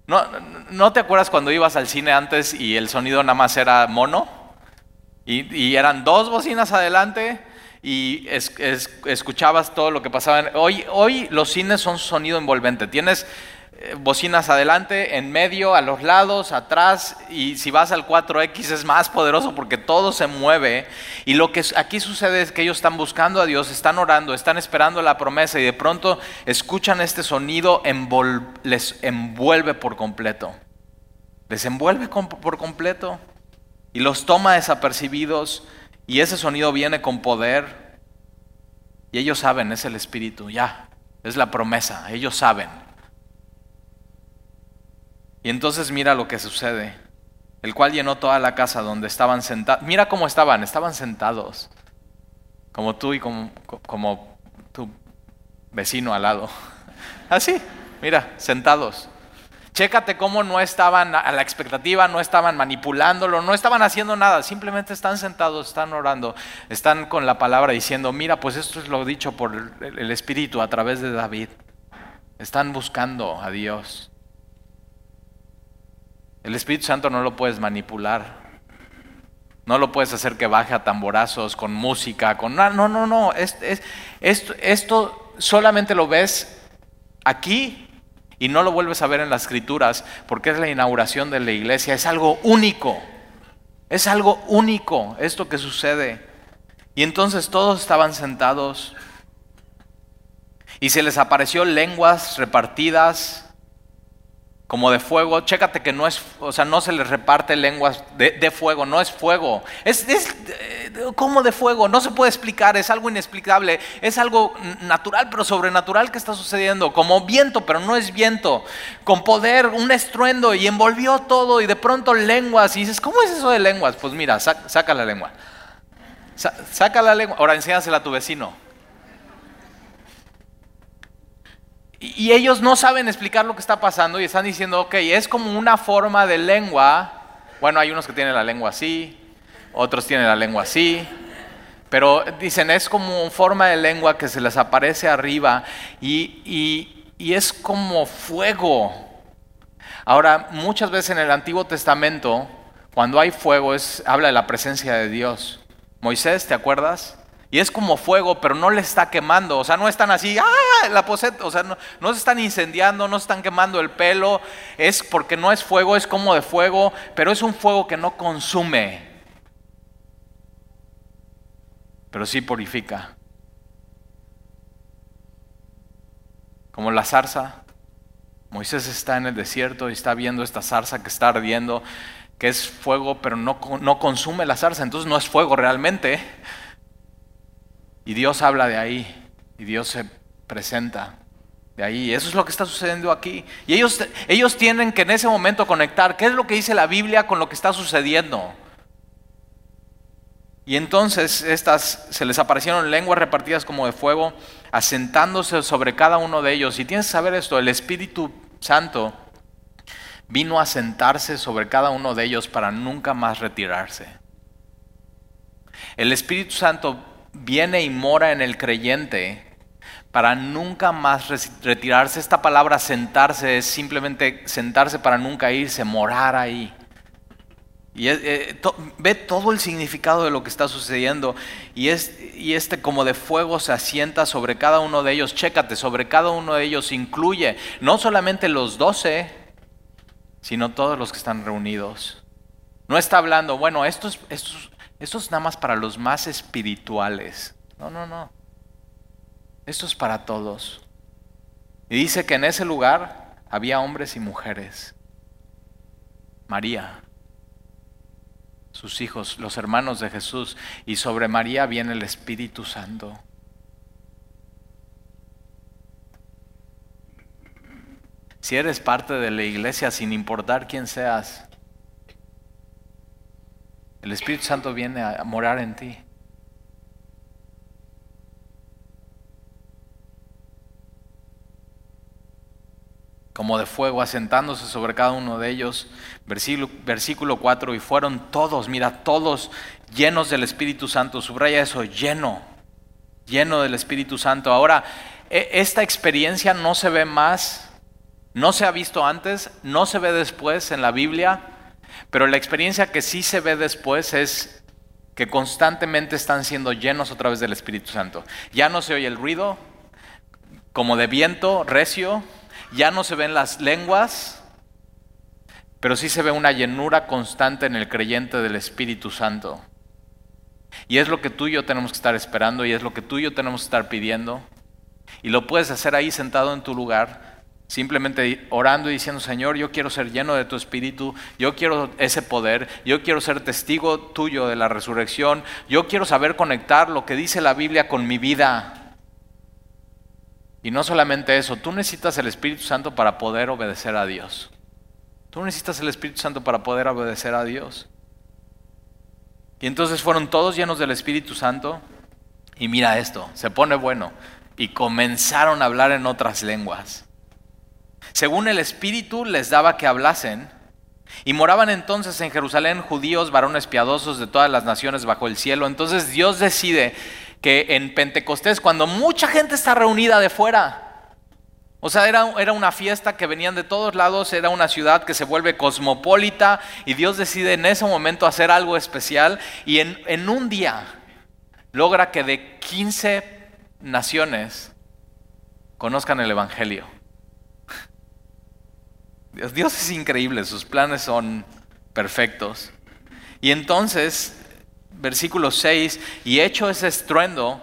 [SPEAKER 1] ¿No, ¿No te acuerdas cuando ibas al cine antes y el sonido nada más era mono? Y, eran dos bocinas adelante y escuchabas todo lo que pasaba. Hoy, hoy los cines son sonido envolvente. Tienes bocinas adelante, en medio, a los lados, atrás, y si vas al 4X es más poderoso porque todo se mueve. Y lo que aquí sucede es que ellos están buscando a Dios, están orando, están esperando la promesa y de pronto escuchan este sonido, les envuelve por completo. Les envuelve por completo y los toma desapercibidos y ese sonido viene con poder. Y ellos saben, es el Espíritu, ya, es la promesa, ellos saben. Y entonces mira lo que sucede, el cual llenó toda la casa donde estaban sentados. Mira cómo estaban, estaban sentados, como tú y como, como tu vecino al lado. Así, mira, sentados. Chécate cómo no estaban a la expectativa, no estaban manipulándolo, no estaban haciendo nada, simplemente están sentados, están orando, están con la palabra diciendo, mira, pues esto es lo dicho por el Espíritu a través de David. Están buscando a Dios. El Espíritu Santo no lo puedes manipular. No lo puedes hacer que baje a tamborazos, con música, con... No, no, no, no. esto, esto solamente lo ves aquí y no lo vuelves a ver en las escrituras porque es la inauguración de la iglesia. Es algo único. Es algo único esto que sucede. Y entonces todos estaban sentados y se les apareció lenguas repartidas como de fuego. Chécate que no es, o sea, no se les reparte lenguas de, fuego, no es fuego. Es, eh, como de fuego, no se puede explicar, es algo inexplicable, es algo natural pero sobrenatural que está sucediendo, como viento pero no es viento, con poder, un estruendo y envolvió todo y de pronto lenguas y dices, ¿cómo es eso de lenguas? Pues mira, saca, la lengua. saca la lengua, ahora enséñasela a tu vecino. Y ellos no saben explicar lo que está pasando y están diciendo, ok, es como una forma de lengua. Bueno, hay unos que tienen la lengua así, otros tienen la lengua así, pero dicen, es como forma de lengua que se les aparece arriba y, es como fuego. Ahora, muchas veces en el Antiguo Testamento, cuando hay fuego, es, habla de la presencia de Dios. Moisés, ¿te acuerdas? Y es como fuego, pero no le está quemando. O sea, no están así, ¡ah! La poseta. O sea, no, no, se están incendiando, no se están quemando el pelo. Es porque no es fuego, es como de fuego, pero es un fuego que no consume. Pero sí purifica. Como la zarza. Moisés está en el desierto y está viendo esta zarza que está ardiendo, que es fuego, pero no, no consume la zarza. Entonces no es fuego realmente. Y Dios habla de ahí, y Dios se presenta de ahí. Eso es lo que está sucediendo aquí. Y ellos, ellos tienen que en ese momento conectar qué es lo que dice la Biblia con lo que está sucediendo. Y entonces estas se les aparecieron lenguas repartidas como de fuego, asentándose sobre cada uno de ellos. Y tienes que saber esto, el Espíritu Santo vino a sentarse sobre cada uno de ellos para nunca más retirarse. El Espíritu Santo viene y mora en el creyente para nunca más retirarse. Esta palabra sentarse es simplemente sentarse para nunca irse, morar ahí. Y eh, ve todo el significado de lo que está sucediendo. Y, este como de fuego se asienta sobre cada uno de ellos. Chécate, sobre cada uno de ellos incluye no solamente los doce, sino todos los que están reunidos. No está hablando, bueno, estos, estos, esto es nada más para los más espirituales. No, no, no. Esto es para todos. Y dice que en ese lugar había hombres y mujeres. María, sus hijos, los hermanos de Jesús, y sobre María viene el Espíritu Santo. Si eres parte de la iglesia, sin importar quién seas, el Espíritu Santo viene a morar en ti. como de fuego, asentándose sobre cada uno de ellos. Versículo, versículo 4, y fueron todos, mira, todos llenos del Espíritu Santo. Subraya eso, lleno, lleno del Espíritu Santo. Ahora, e, esta experiencia no se ve más, no se ha visto antes, no se ve después en la Biblia, pero la experiencia que sí se ve después es que constantemente están siendo llenos otra vez del Espíritu Santo. Ya no se oye el ruido como de viento recio, ya no se ven las lenguas, pero sí se ve una llenura constante en el creyente del Espíritu Santo. Y es lo que tú y yo tenemos que estar esperando y es lo que tú y yo tenemos que estar pidiendo. Y lo puedes hacer ahí sentado en tu lugar, simplemente orando y diciendo, Señor, yo quiero ser lleno de tu Espíritu, yo quiero ese poder, yo quiero ser testigo tuyo de la resurrección, yo quiero saber conectar lo que dice la Biblia con mi vida. Y no solamente eso, tú necesitas el Espíritu Santo para poder obedecer a Dios. Tú necesitas el Espíritu Santo para poder obedecer a Dios. Y entonces fueron todos llenos del Espíritu Santo. Y mira esto, se pone bueno. Y comenzaron a hablar en otras lenguas. Según el Espíritu les daba que hablasen. Y moraban entonces en Jerusalén judíos, varones piadosos de todas las naciones bajo el cielo. Entonces Dios decide que en Pentecostés, cuando mucha gente está reunida de fuera, o sea, era, era, una fiesta que venían de todos lados, era una ciudad que se vuelve cosmopolita y Dios decide en ese momento hacer algo especial y en, en un día logra que de 15 naciones conozcan el Evangelio. Dios, es increíble, sus planes son perfectos. Y entonces versículo 6, y hecho ese estruendo,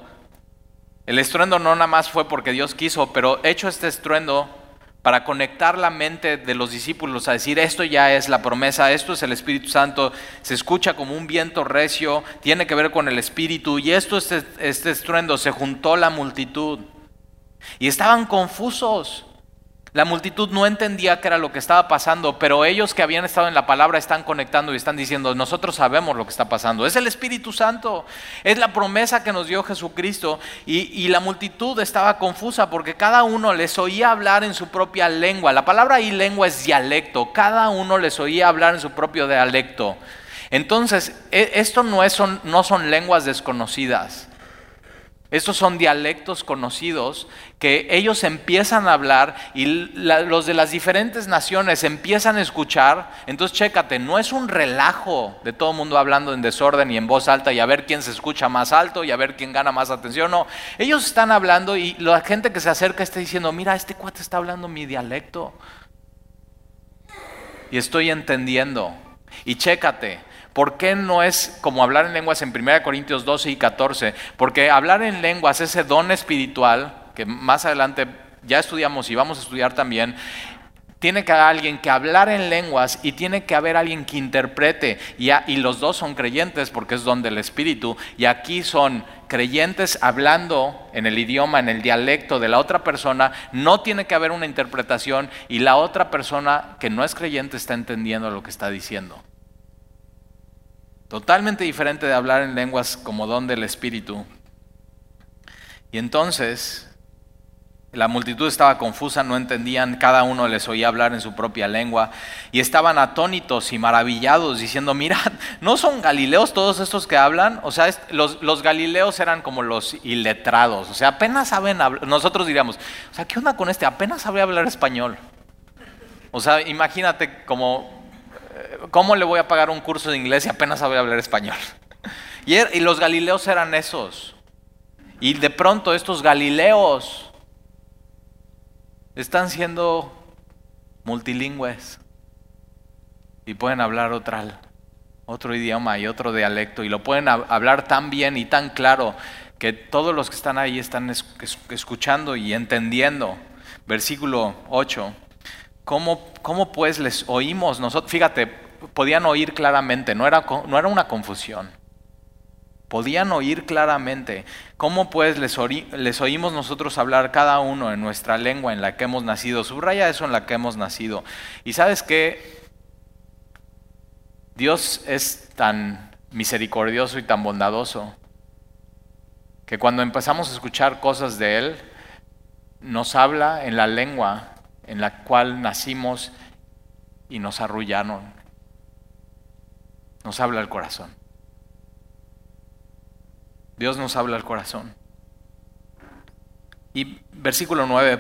[SPEAKER 1] el estruendo no nada más fue porque Dios quiso, pero hecho este estruendo para conectar la mente de los discípulos a decir, esto ya es la promesa, esto es el Espíritu Santo, se escucha como un viento recio, tiene que ver con el Espíritu, y esto, este, este estruendo, se juntó la multitud, y estaban confusos. La multitud no entendía qué era lo que estaba pasando, pero ellos que habían estado en la palabra están conectando y están diciendo, nosotros sabemos lo que está pasando. Es el Espíritu Santo, es la promesa que nos dio Jesucristo. Y, la multitud estaba confusa porque cada uno les oía hablar en su propia lengua. La palabra ahí lengua es dialecto, cada uno les oía hablar en su propio dialecto. Entonces, e, esto no, es, son, no son lenguas desconocidas. Estos son dialectos conocidos que ellos empiezan a hablar y los de las diferentes naciones empiezan a escuchar. Entonces, chécate, no es un relajo de todo el mundo hablando en desorden y en voz alta y a ver quién se escucha más alto y a ver quién gana más atención. No, ellos están hablando y la gente que se acerca está diciendo, mira, este cuate está hablando mi dialecto. Y estoy entendiendo. Y chécate, ¿Por qué no es como hablar en lenguas en 1 Corintios 12 y 14? Porque hablar en lenguas, ese don espiritual, que más adelante ya estudiamos y vamos a estudiar también, tiene que haber alguien que hablar en lenguas y tiene que haber alguien que interprete. Y, y, los dos son creyentes porque es don del Espíritu. Y aquí son creyentes hablando en el idioma, en el dialecto de la otra persona. No tiene que haber una interpretación y la otra persona que no es creyente está entendiendo lo que está diciendo. Totalmente diferente de hablar en lenguas como don del Espíritu. Y entonces la multitud estaba confusa, no entendían, cada uno les oía hablar en su propia lengua y estaban atónitos y maravillados diciendo, mirad, ¿no son galileos todos estos que hablan? O sea, los, galileos eran como los iletrados, o sea, apenas saben hablar, nosotros diríamos, o sea, ¿qué onda con este? Apenas sabe hablar español. O sea, imagínate como ¿cómo le voy a pagar un curso de inglés si apenas sabe hablar español? Y, er, y los galileos eran esos. Y de pronto estos galileos están siendo multilingües y pueden hablar otro idioma y otro dialecto y lo pueden hablar tan bien y tan claro que todos los que están ahí están escuchando y entendiendo. Versículo 8. ¿Cómo, ¿Cómo, pues les oímos nosotros? Fíjate, podían oír claramente, no era, no era una confusión. Podían oír claramente. ¿Cómo pues les, les oímos nosotros hablar cada uno en nuestra lengua en la que hemos nacido? Subraya eso en la que hemos nacido. Y sabes que Dios es tan misericordioso y tan bondadoso que cuando empezamos a escuchar cosas de Él, nos habla en la lengua en la cual nacimos y nos arrullaron. Nos habla el corazón. Dios nos habla el corazón. Y versículo 9,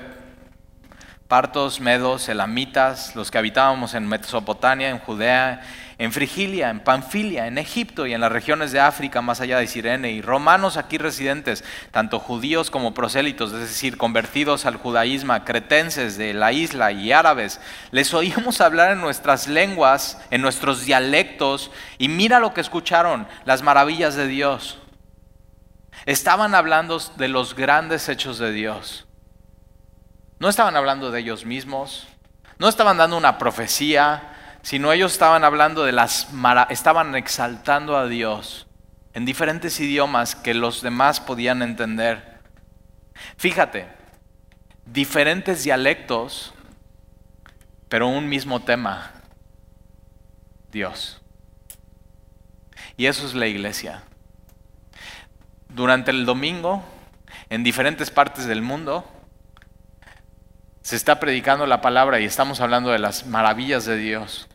[SPEAKER 1] partos, medos, elamitas, los que habitábamos en Mesopotamia, en Judea, en Frigilia, en Panfilia, en Egipto y en las regiones de África más allá de Sirene, y romanos aquí residentes, tanto judíos como prosélitos, es decir, convertidos al judaísmo, cretenses de la isla y árabes, les oímos hablar en nuestras lenguas, en nuestros dialectos, y mira lo que escucharon, las maravillas de Dios. Estaban hablando de los grandes hechos de Dios. No estaban hablando de ellos mismos, no estaban dando una profecía, sino ellos estaban hablando de las estaban exaltando a Dios en diferentes idiomas que los demás podían entender. Fíjate, diferentes dialectos, pero un mismo tema, Dios. Y eso es la iglesia durante el domingo, en diferentes partes del mundo, se está predicando la palabra y estamos hablando de las maravillas de Dios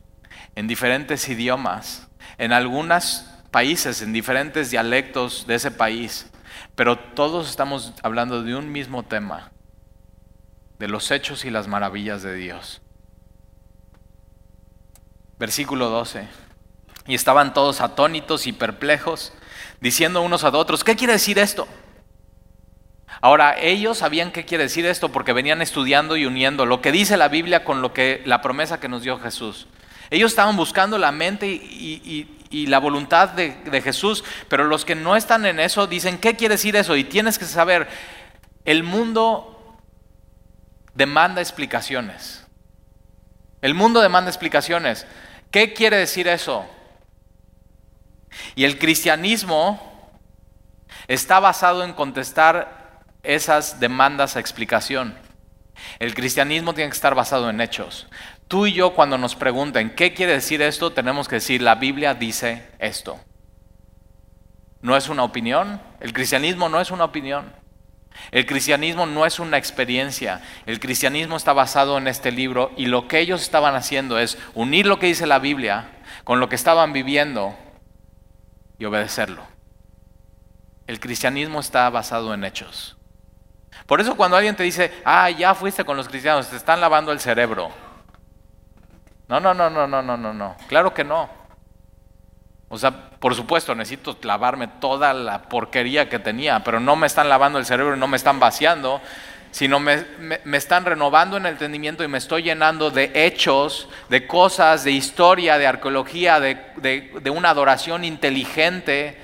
[SPEAKER 1] en diferentes idiomas, en algunos países, en diferentes dialectos de ese país, pero todos estamos hablando de un mismo tema, de los hechos y las maravillas de Dios. Versículo 12. Y estaban todos atónitos y perplejos diciendo unos a otros, ¿qué quiere decir esto? Ahora, ellos sabían qué quiere decir esto porque venían estudiando y uniendo lo que dice la Biblia con lo que la promesa que nos dio Jesús. Ellos estaban buscando la mente y, la voluntad de, Jesús, pero los que no están en eso dicen, ¿qué quiere decir eso? Y tienes que saber, el mundo demanda explicaciones. El mundo demanda explicaciones. ¿Qué quiere decir eso? Y el cristianismo está basado en contestar esas demandas a explicación. El cristianismo tiene que estar basado en hechos. Tú y yo cuando nos pregunten qué quiere decir esto, tenemos que decir, la Biblia dice esto. No es una opinión, el cristianismo no es una opinión. El cristianismo no es una experiencia, el cristianismo está basado en este libro y lo que ellos estaban haciendo es unir lo que dice la Biblia con lo que estaban viviendo y obedecerlo. El cristianismo está basado en hechos. Por eso cuando alguien te dice, ah, ya fuiste con los cristianos, te están lavando el cerebro. No, no, no, no, no, no, no, no. Claro que no. O sea, por supuesto, necesito lavarme toda la porquería que tenía, pero no me están lavando el cerebro y no me están vaciando, sino me, están renovando en el entendimiento y me estoy llenando de hechos, de cosas, de historia, de arqueología, de, de una adoración inteligente.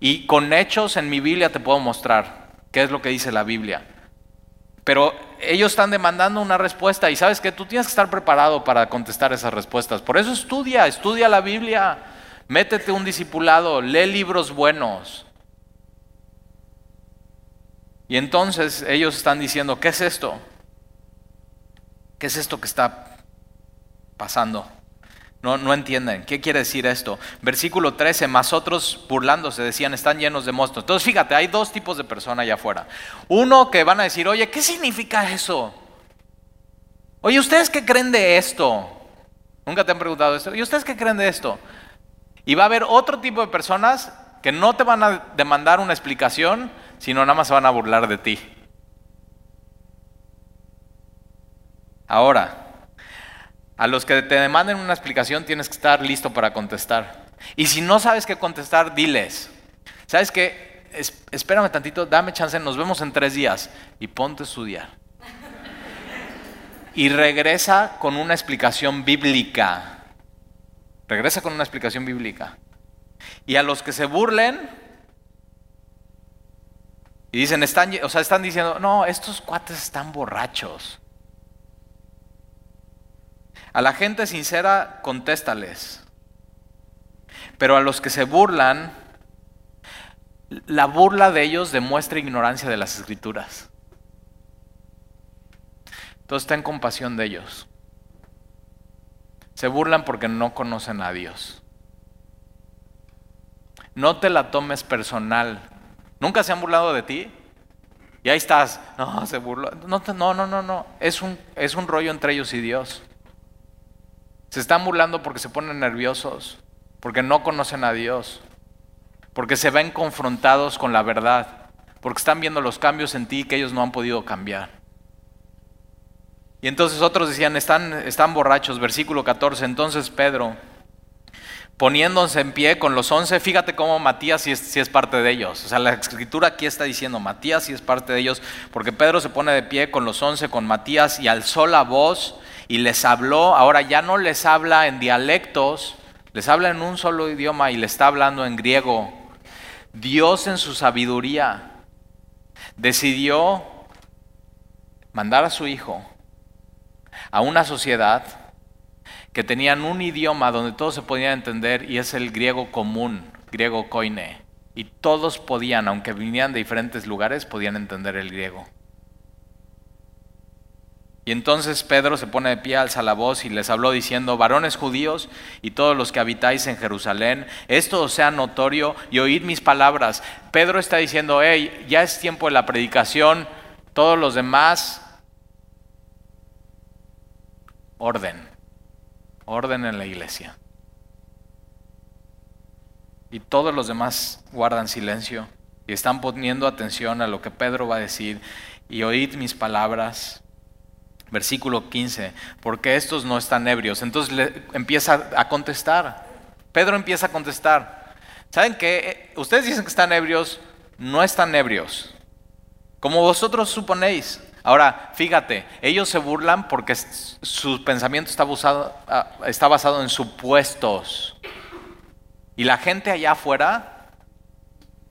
[SPEAKER 1] Y con hechos en mi Biblia te puedo mostrar qué es lo que dice la Biblia. Pero ellos están demandando una respuesta y sabes que tú tienes que estar preparado para contestar esas respuestas. Por eso estudia, estudia la Biblia, métete un discipulado, lee libros buenos. Y entonces ellos están diciendo, ¿qué es esto? ¿Qué es esto que está pasando? No, no entienden. ¿Qué quiere decir esto? Versículo 13, más otros burlándose decían, están llenos de monstruos. Entonces fíjate, hay dos tipos de personas allá afuera. Uno que van a decir, oye, ¿qué significa eso? Oye, ¿ustedes qué creen de esto? Nunca te han preguntado esto. ¿Y ustedes qué creen de esto? Y va a haber otro tipo de personas que no te van a demandar una explicación, sino nada más se van a burlar de ti. Ahora, a los que te demanden una explicación tienes que estar listo para contestar. Y si no sabes qué contestar, diles. ¿Sabes qué? espérame tantito, dame chance, nos vemos en tres días y ponte a estudiar. Y regresa con una explicación bíblica. Regresa con una explicación bíblica. Y a los que se burlen, y dicen, están, o sea, están diciendo, no, estos cuates están borrachos. A la gente sincera, contéstales. Pero a los que se burlan, la burla de ellos demuestra ignorancia de las escrituras. Entonces ten compasión de ellos. Se burlan porque no conocen a Dios. No te la tomes personal. ¿Nunca se han burlado de ti? Y ahí estás, no, se burló. No, no, no, no. Es un, es un rollo entre ellos y Dios. Se están burlando porque se ponen nerviosos, porque no conocen a Dios, porque se ven confrontados con la verdad, porque están viendo los cambios en ti que ellos no han podido cambiar. Y entonces otros decían, están, están borrachos, versículo 14. Entonces Pedro, poniéndose en pie con los once, fíjate cómo Matías sí es, es, parte de ellos. O sea, la escritura aquí está diciendo, Matías sí es parte de ellos, porque Pedro se pone de pie con los once, con Matías, y alzó la voz y les habló. Ahora ya no les habla en dialectos, les habla en un solo idioma y le está hablando en griego. Dios en su sabiduría decidió mandar a su hijo a una sociedad que tenían un idioma donde todos se podían entender y es el griego común, griego koine. Y todos podían, aunque vinieran de diferentes lugares, podían entender el griego. Y entonces Pedro se pone de pie, alza la voz y les habló diciendo, varones judíos y todos los que habitáis en Jerusalén, esto os sea notorio y oíd mis palabras. Pedro está diciendo, hey, ya es tiempo de la predicación, todos los demás, orden orden en la iglesia. Y todos los demás guardan silencio y están poniendo atención a lo que Pedro va a decir y oíd mis palabras. Versículo 15, porque estos no están ebrios. Entonces empieza a contestar. Pedro empieza a contestar. ¿Saben qué? Ustedes dicen que están ebrios, no están ebrios. Como vosotros suponéis. Ahora, fíjate, ellos se burlan porque su pensamiento está, ah, está basado en supuestos. Y la gente allá afuera,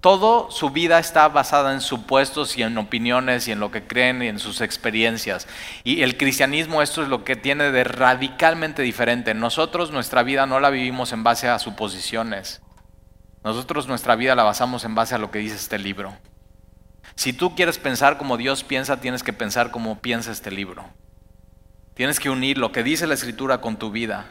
[SPEAKER 1] todo su vida está basada en supuestos y en opiniones y en lo que creen y en sus experiencias. Y el cristianismo esto es lo que tiene de radicalmente diferente. Nosotros nuestra vida no la vivimos en base a suposiciones. Nosotros nuestra vida la basamos en base a lo que dice este libro. Si tú quieres pensar como Dios piensa, tienes que pensar como piensa este libro. Tienes que unir lo que dice la escritura con tu vida.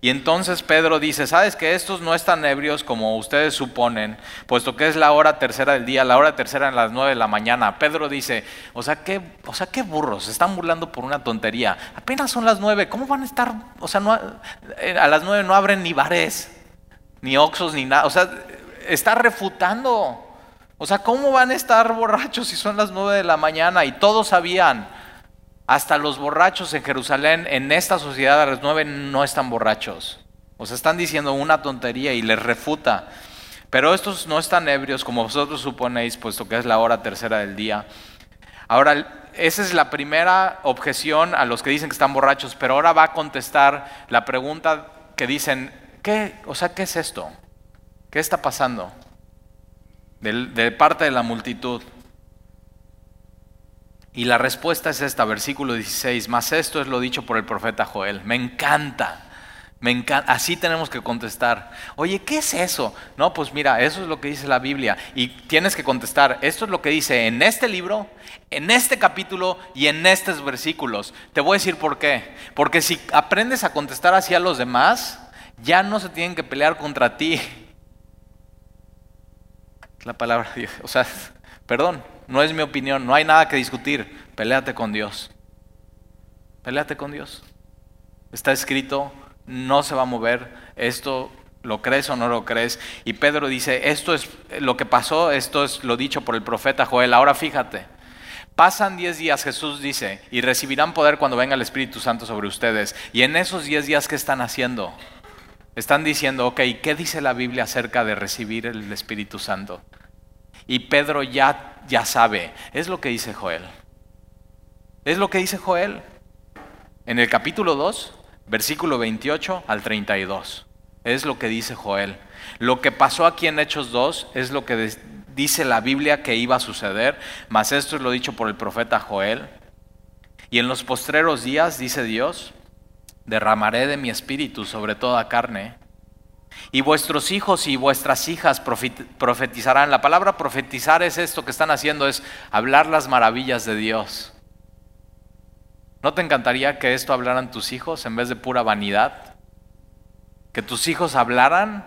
[SPEAKER 1] Y entonces Pedro dice, ¿sabes que estos no están ebrios como ustedes suponen, puesto que es la hora tercera del día, la hora tercera en las nueve de la mañana? Pedro dice, o sea, ¿qué, o sea, qué burros, se están burlando por una tontería. Apenas son las nueve, ¿cómo van a estar? O sea, no, eh, a las nueve no abren ni bares, ni oxos, ni nada. O sea, está refutando. O sea, ¿cómo van a estar borrachos si son las nueve de la mañana? Y todos sabían, hasta los borrachos en Jerusalén, en esta sociedad a las nueve no están borrachos. O sea, están diciendo una tontería y les refuta. Pero estos no están ebrios como vosotros suponéis, puesto que es la hora tercera del día. Ahora, esa es la primera objeción a los que dicen que están borrachos, pero ahora va a contestar la pregunta que dicen, ¿qué? O sea, ¿qué es esto? ¿Qué está pasando? de, parte de la multitud. Y la respuesta es esta, versículo 16, más esto es lo dicho por el profeta Joel. Me encanta, me encanta. Así tenemos que contestar. Oye, ¿qué es eso? No, pues mira, eso es lo que dice la Biblia. Y tienes que contestar, esto es lo que dice en este libro, en este capítulo y en estos versículos. Te voy a decir por qué. Porque si aprendes a contestar así a los demás, ya no se tienen que pelear contra ti la palabra de Dios. O sea, perdón, no es mi opinión, no hay nada que discutir. Peléate con Dios. Peléate con Dios. Está escrito, no se va a mover. Esto lo crees o no lo crees. Y Pedro dice, esto es lo que pasó, esto es lo dicho por el profeta Joel. Ahora fíjate. Pasan diez días, Jesús dice, y recibirán poder cuando venga el Espíritu Santo sobre ustedes. Y en esos diez días, ¿qué están haciendo? Están diciendo, ok, ¿qué dice la Biblia acerca de recibir el Espíritu Santo? Y Pedro ya, ya sabe, es lo que dice Joel. Es lo que dice Joel. En el capítulo 2, versículo 28 al 32. Es lo que dice Joel. Lo que pasó aquí en Hechos 2 es lo que dice la Biblia que iba a suceder, mas esto es lo dicho por el profeta Joel. Y en los postreros días, dice Dios, derramaré de mi espíritu sobre toda carne y vuestros hijos y vuestras hijas profetizarán. La palabra profetizar es esto que están haciendo, es hablar las maravillas de Dios. ¿No te encantaría que esto hablaran tus hijos en vez de pura vanidad? Que tus hijos hablaran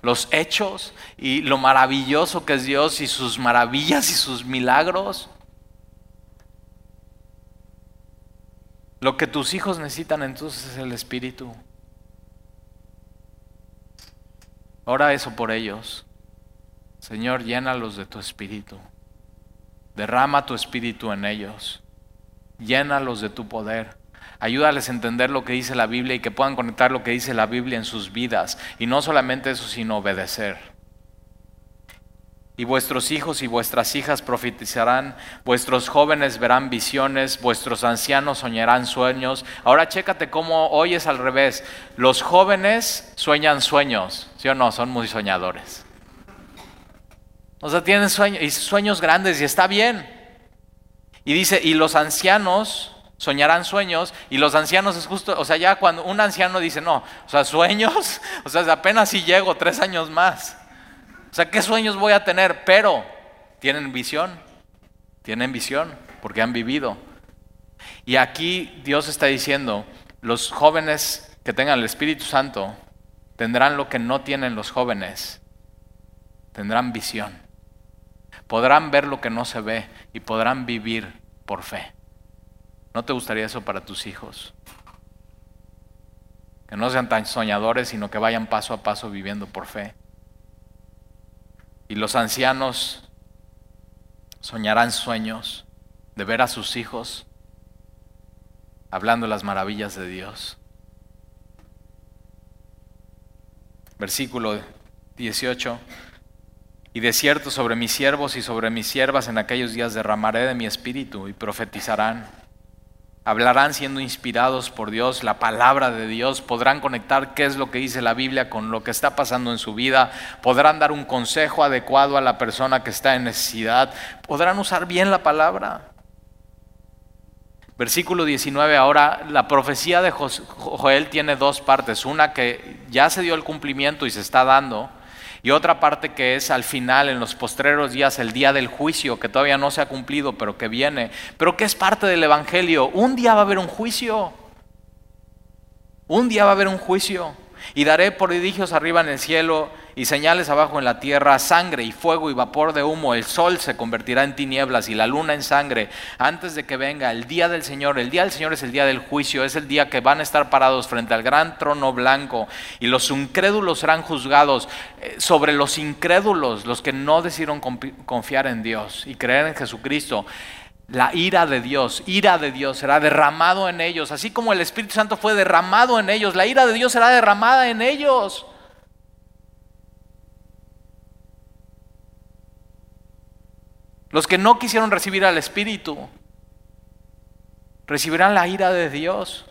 [SPEAKER 1] los hechos y lo maravilloso que es Dios y sus maravillas y sus milagros. Lo que tus hijos necesitan entonces es el Espíritu. Ora eso por ellos. Señor, llénalos de tu Espíritu. Derrama tu Espíritu en ellos. Llénalos de tu poder. Ayúdales a entender lo que dice la Biblia y que puedan conectar lo que dice la Biblia en sus vidas. Y no solamente eso, sino obedecer y vuestros hijos y vuestras hijas profetizarán, vuestros jóvenes verán visiones, vuestros ancianos soñarán sueños. Ahora chécate cómo hoy es al revés. Los jóvenes sueñan sueños, ¿sí o no? Son muy soñadores. O sea, tienen sueños, y sueños grandes y está bien. Y dice, y los ancianos soñarán sueños, y los ancianos es justo, o sea, ya cuando un anciano dice, no, o sea, sueños, o sea, apenas si llego tres años más. O sea, ¿qué sueños voy a tener? Pero tienen visión, tienen visión, porque han vivido. Y aquí Dios está diciendo, los jóvenes que tengan el Espíritu Santo tendrán lo que no tienen los jóvenes, tendrán visión. Podrán ver lo que no se ve y podrán vivir por fe. ¿No te gustaría eso para tus hijos? Que no sean tan soñadores, sino que vayan paso a paso viviendo por fe. Y los ancianos soñarán sueños de ver a sus hijos hablando las maravillas de Dios. Versículo 18. Y de cierto sobre mis siervos y sobre mis siervas en aquellos días derramaré de mi espíritu y profetizarán hablarán siendo inspirados por Dios, la palabra de Dios, podrán conectar qué es lo que dice la Biblia con lo que está pasando en su vida, podrán dar un consejo adecuado a la persona que está en necesidad, podrán usar bien la palabra. Versículo 19, ahora la profecía de Joel tiene dos partes, una que ya se dio el cumplimiento y se está dando, y otra parte que es al final, en los postreros días, el día del juicio, que todavía no se ha cumplido, pero que viene, pero que es parte del Evangelio. Un día va a haber un juicio. Un día va a haber un juicio. Y daré prodigios arriba en el cielo y señales abajo en la tierra, sangre y fuego y vapor de humo. El sol se convertirá en tinieblas y la luna en sangre antes de que venga el día del Señor. El día del Señor es el día del juicio, es el día que van a estar parados frente al gran trono blanco y los incrédulos serán juzgados eh, sobre los incrédulos, los que no decidieron confiar en Dios y creer en Jesucristo la ira de Dios, ira de Dios será derramado en ellos, así como el Espíritu Santo fue derramado en ellos, la ira de Dios será derramada en ellos. Los que no quisieron recibir al Espíritu recibirán la ira de Dios.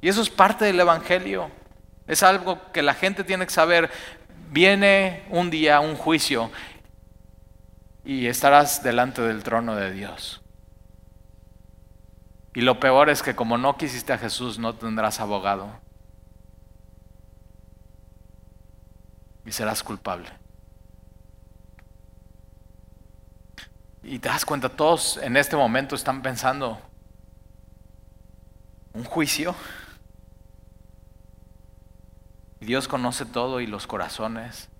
[SPEAKER 1] Y eso es parte del Evangelio. Es algo que la gente tiene que saber. Viene un día, un juicio, y estarás delante del trono de Dios. Y lo peor es que como no quisiste a Jesús, no tendrás abogado. Y serás culpable. Y te das cuenta, todos en este momento están pensando, ¿un juicio? Dios conoce todo y los corazones.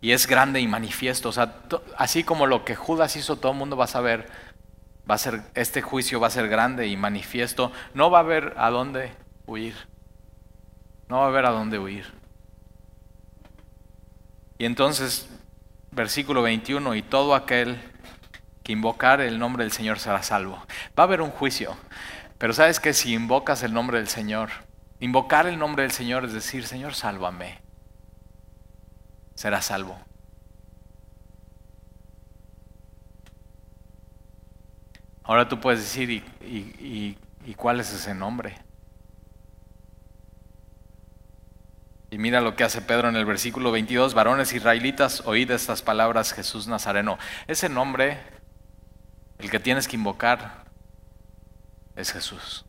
[SPEAKER 1] Y es grande y manifiesto. O sea, así como lo que Judas hizo, todo el mundo va a saber. Va a ser, este juicio va a ser grande y manifiesto. No va a haber a dónde huir. No va a haber a dónde huir. Y entonces, versículo 21, y todo aquel que invocar el nombre del Señor será salvo. Va a haber un juicio. Pero sabes que si invocas el nombre del Señor, invocar el nombre del Señor es decir, Señor, sálvame será salvo. Ahora tú puedes decir, ¿y, y, cuál es ese nombre? Y mira lo que hace Pedro en el versículo 22, varones israelitas, oíd estas palabras, Jesús Nazareno. Ese nombre, el que tienes que invocar, es Jesús.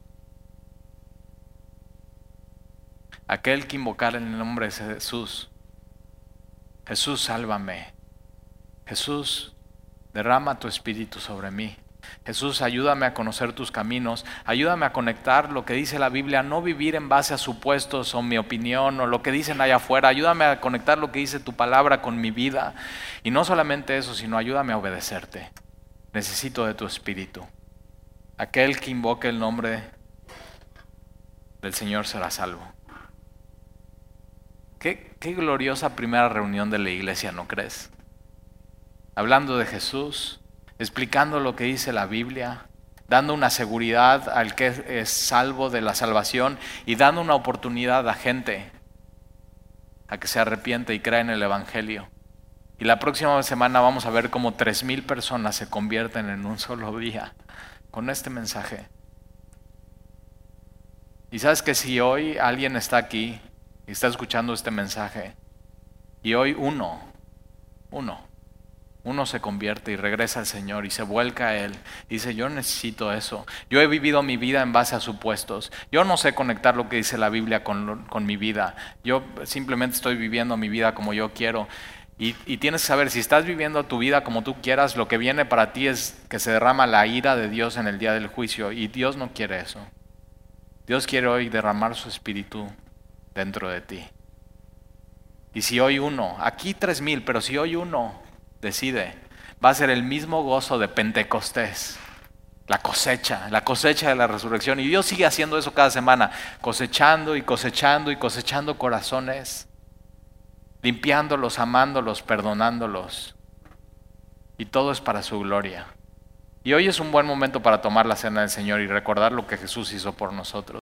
[SPEAKER 1] Aquel que invocar en el nombre de Jesús Jesús, sálvame. Jesús, derrama tu espíritu sobre mí. Jesús, ayúdame a conocer tus caminos, ayúdame a conectar lo que dice la Biblia, no vivir en base a supuestos o mi opinión o lo que dicen allá afuera, ayúdame a conectar lo que dice tu palabra con mi vida. Y no solamente eso, sino ayúdame a obedecerte. Necesito de tu espíritu. Aquel que invoque el nombre del Señor será salvo. Qué, qué gloriosa primera reunión de la iglesia, ¿no crees? Hablando de Jesús, explicando lo que dice la Biblia, dando una seguridad al que es salvo de la salvación y dando una oportunidad a gente a que se arrepiente y crea en el Evangelio. Y la próxima semana vamos a ver cómo tres mil personas se convierten en un solo día con este mensaje. Y sabes que si hoy alguien está aquí y está escuchando este mensaje, y hoy uno, uno, uno se convierte y regresa al Señor y se vuelca a Él. Dice, yo necesito eso. Yo he vivido mi vida en base a supuestos. Yo no sé conectar lo que dice la Biblia con, con mi vida. Yo simplemente estoy viviendo mi vida como yo quiero. Y, tienes que saber, si estás viviendo tu vida como tú quieras, lo que viene para ti es que se derrama la ira de Dios en el día del juicio. Y Dios no quiere eso. Dios quiere hoy derramar su espíritu dentro de ti. Y si hoy uno, aquí tres mil, pero si hoy uno decide, va a ser el mismo gozo de Pentecostés. La cosecha, la cosecha de la resurrección. Y Dios sigue haciendo eso cada semana, cosechando y cosechando y cosechando corazones limpiándolos, amándolos, perdonándolos. Y todo es para su gloria. Y hoy es un buen momento para tomar la cena del Señor y recordar lo que Jesús hizo por nosotros.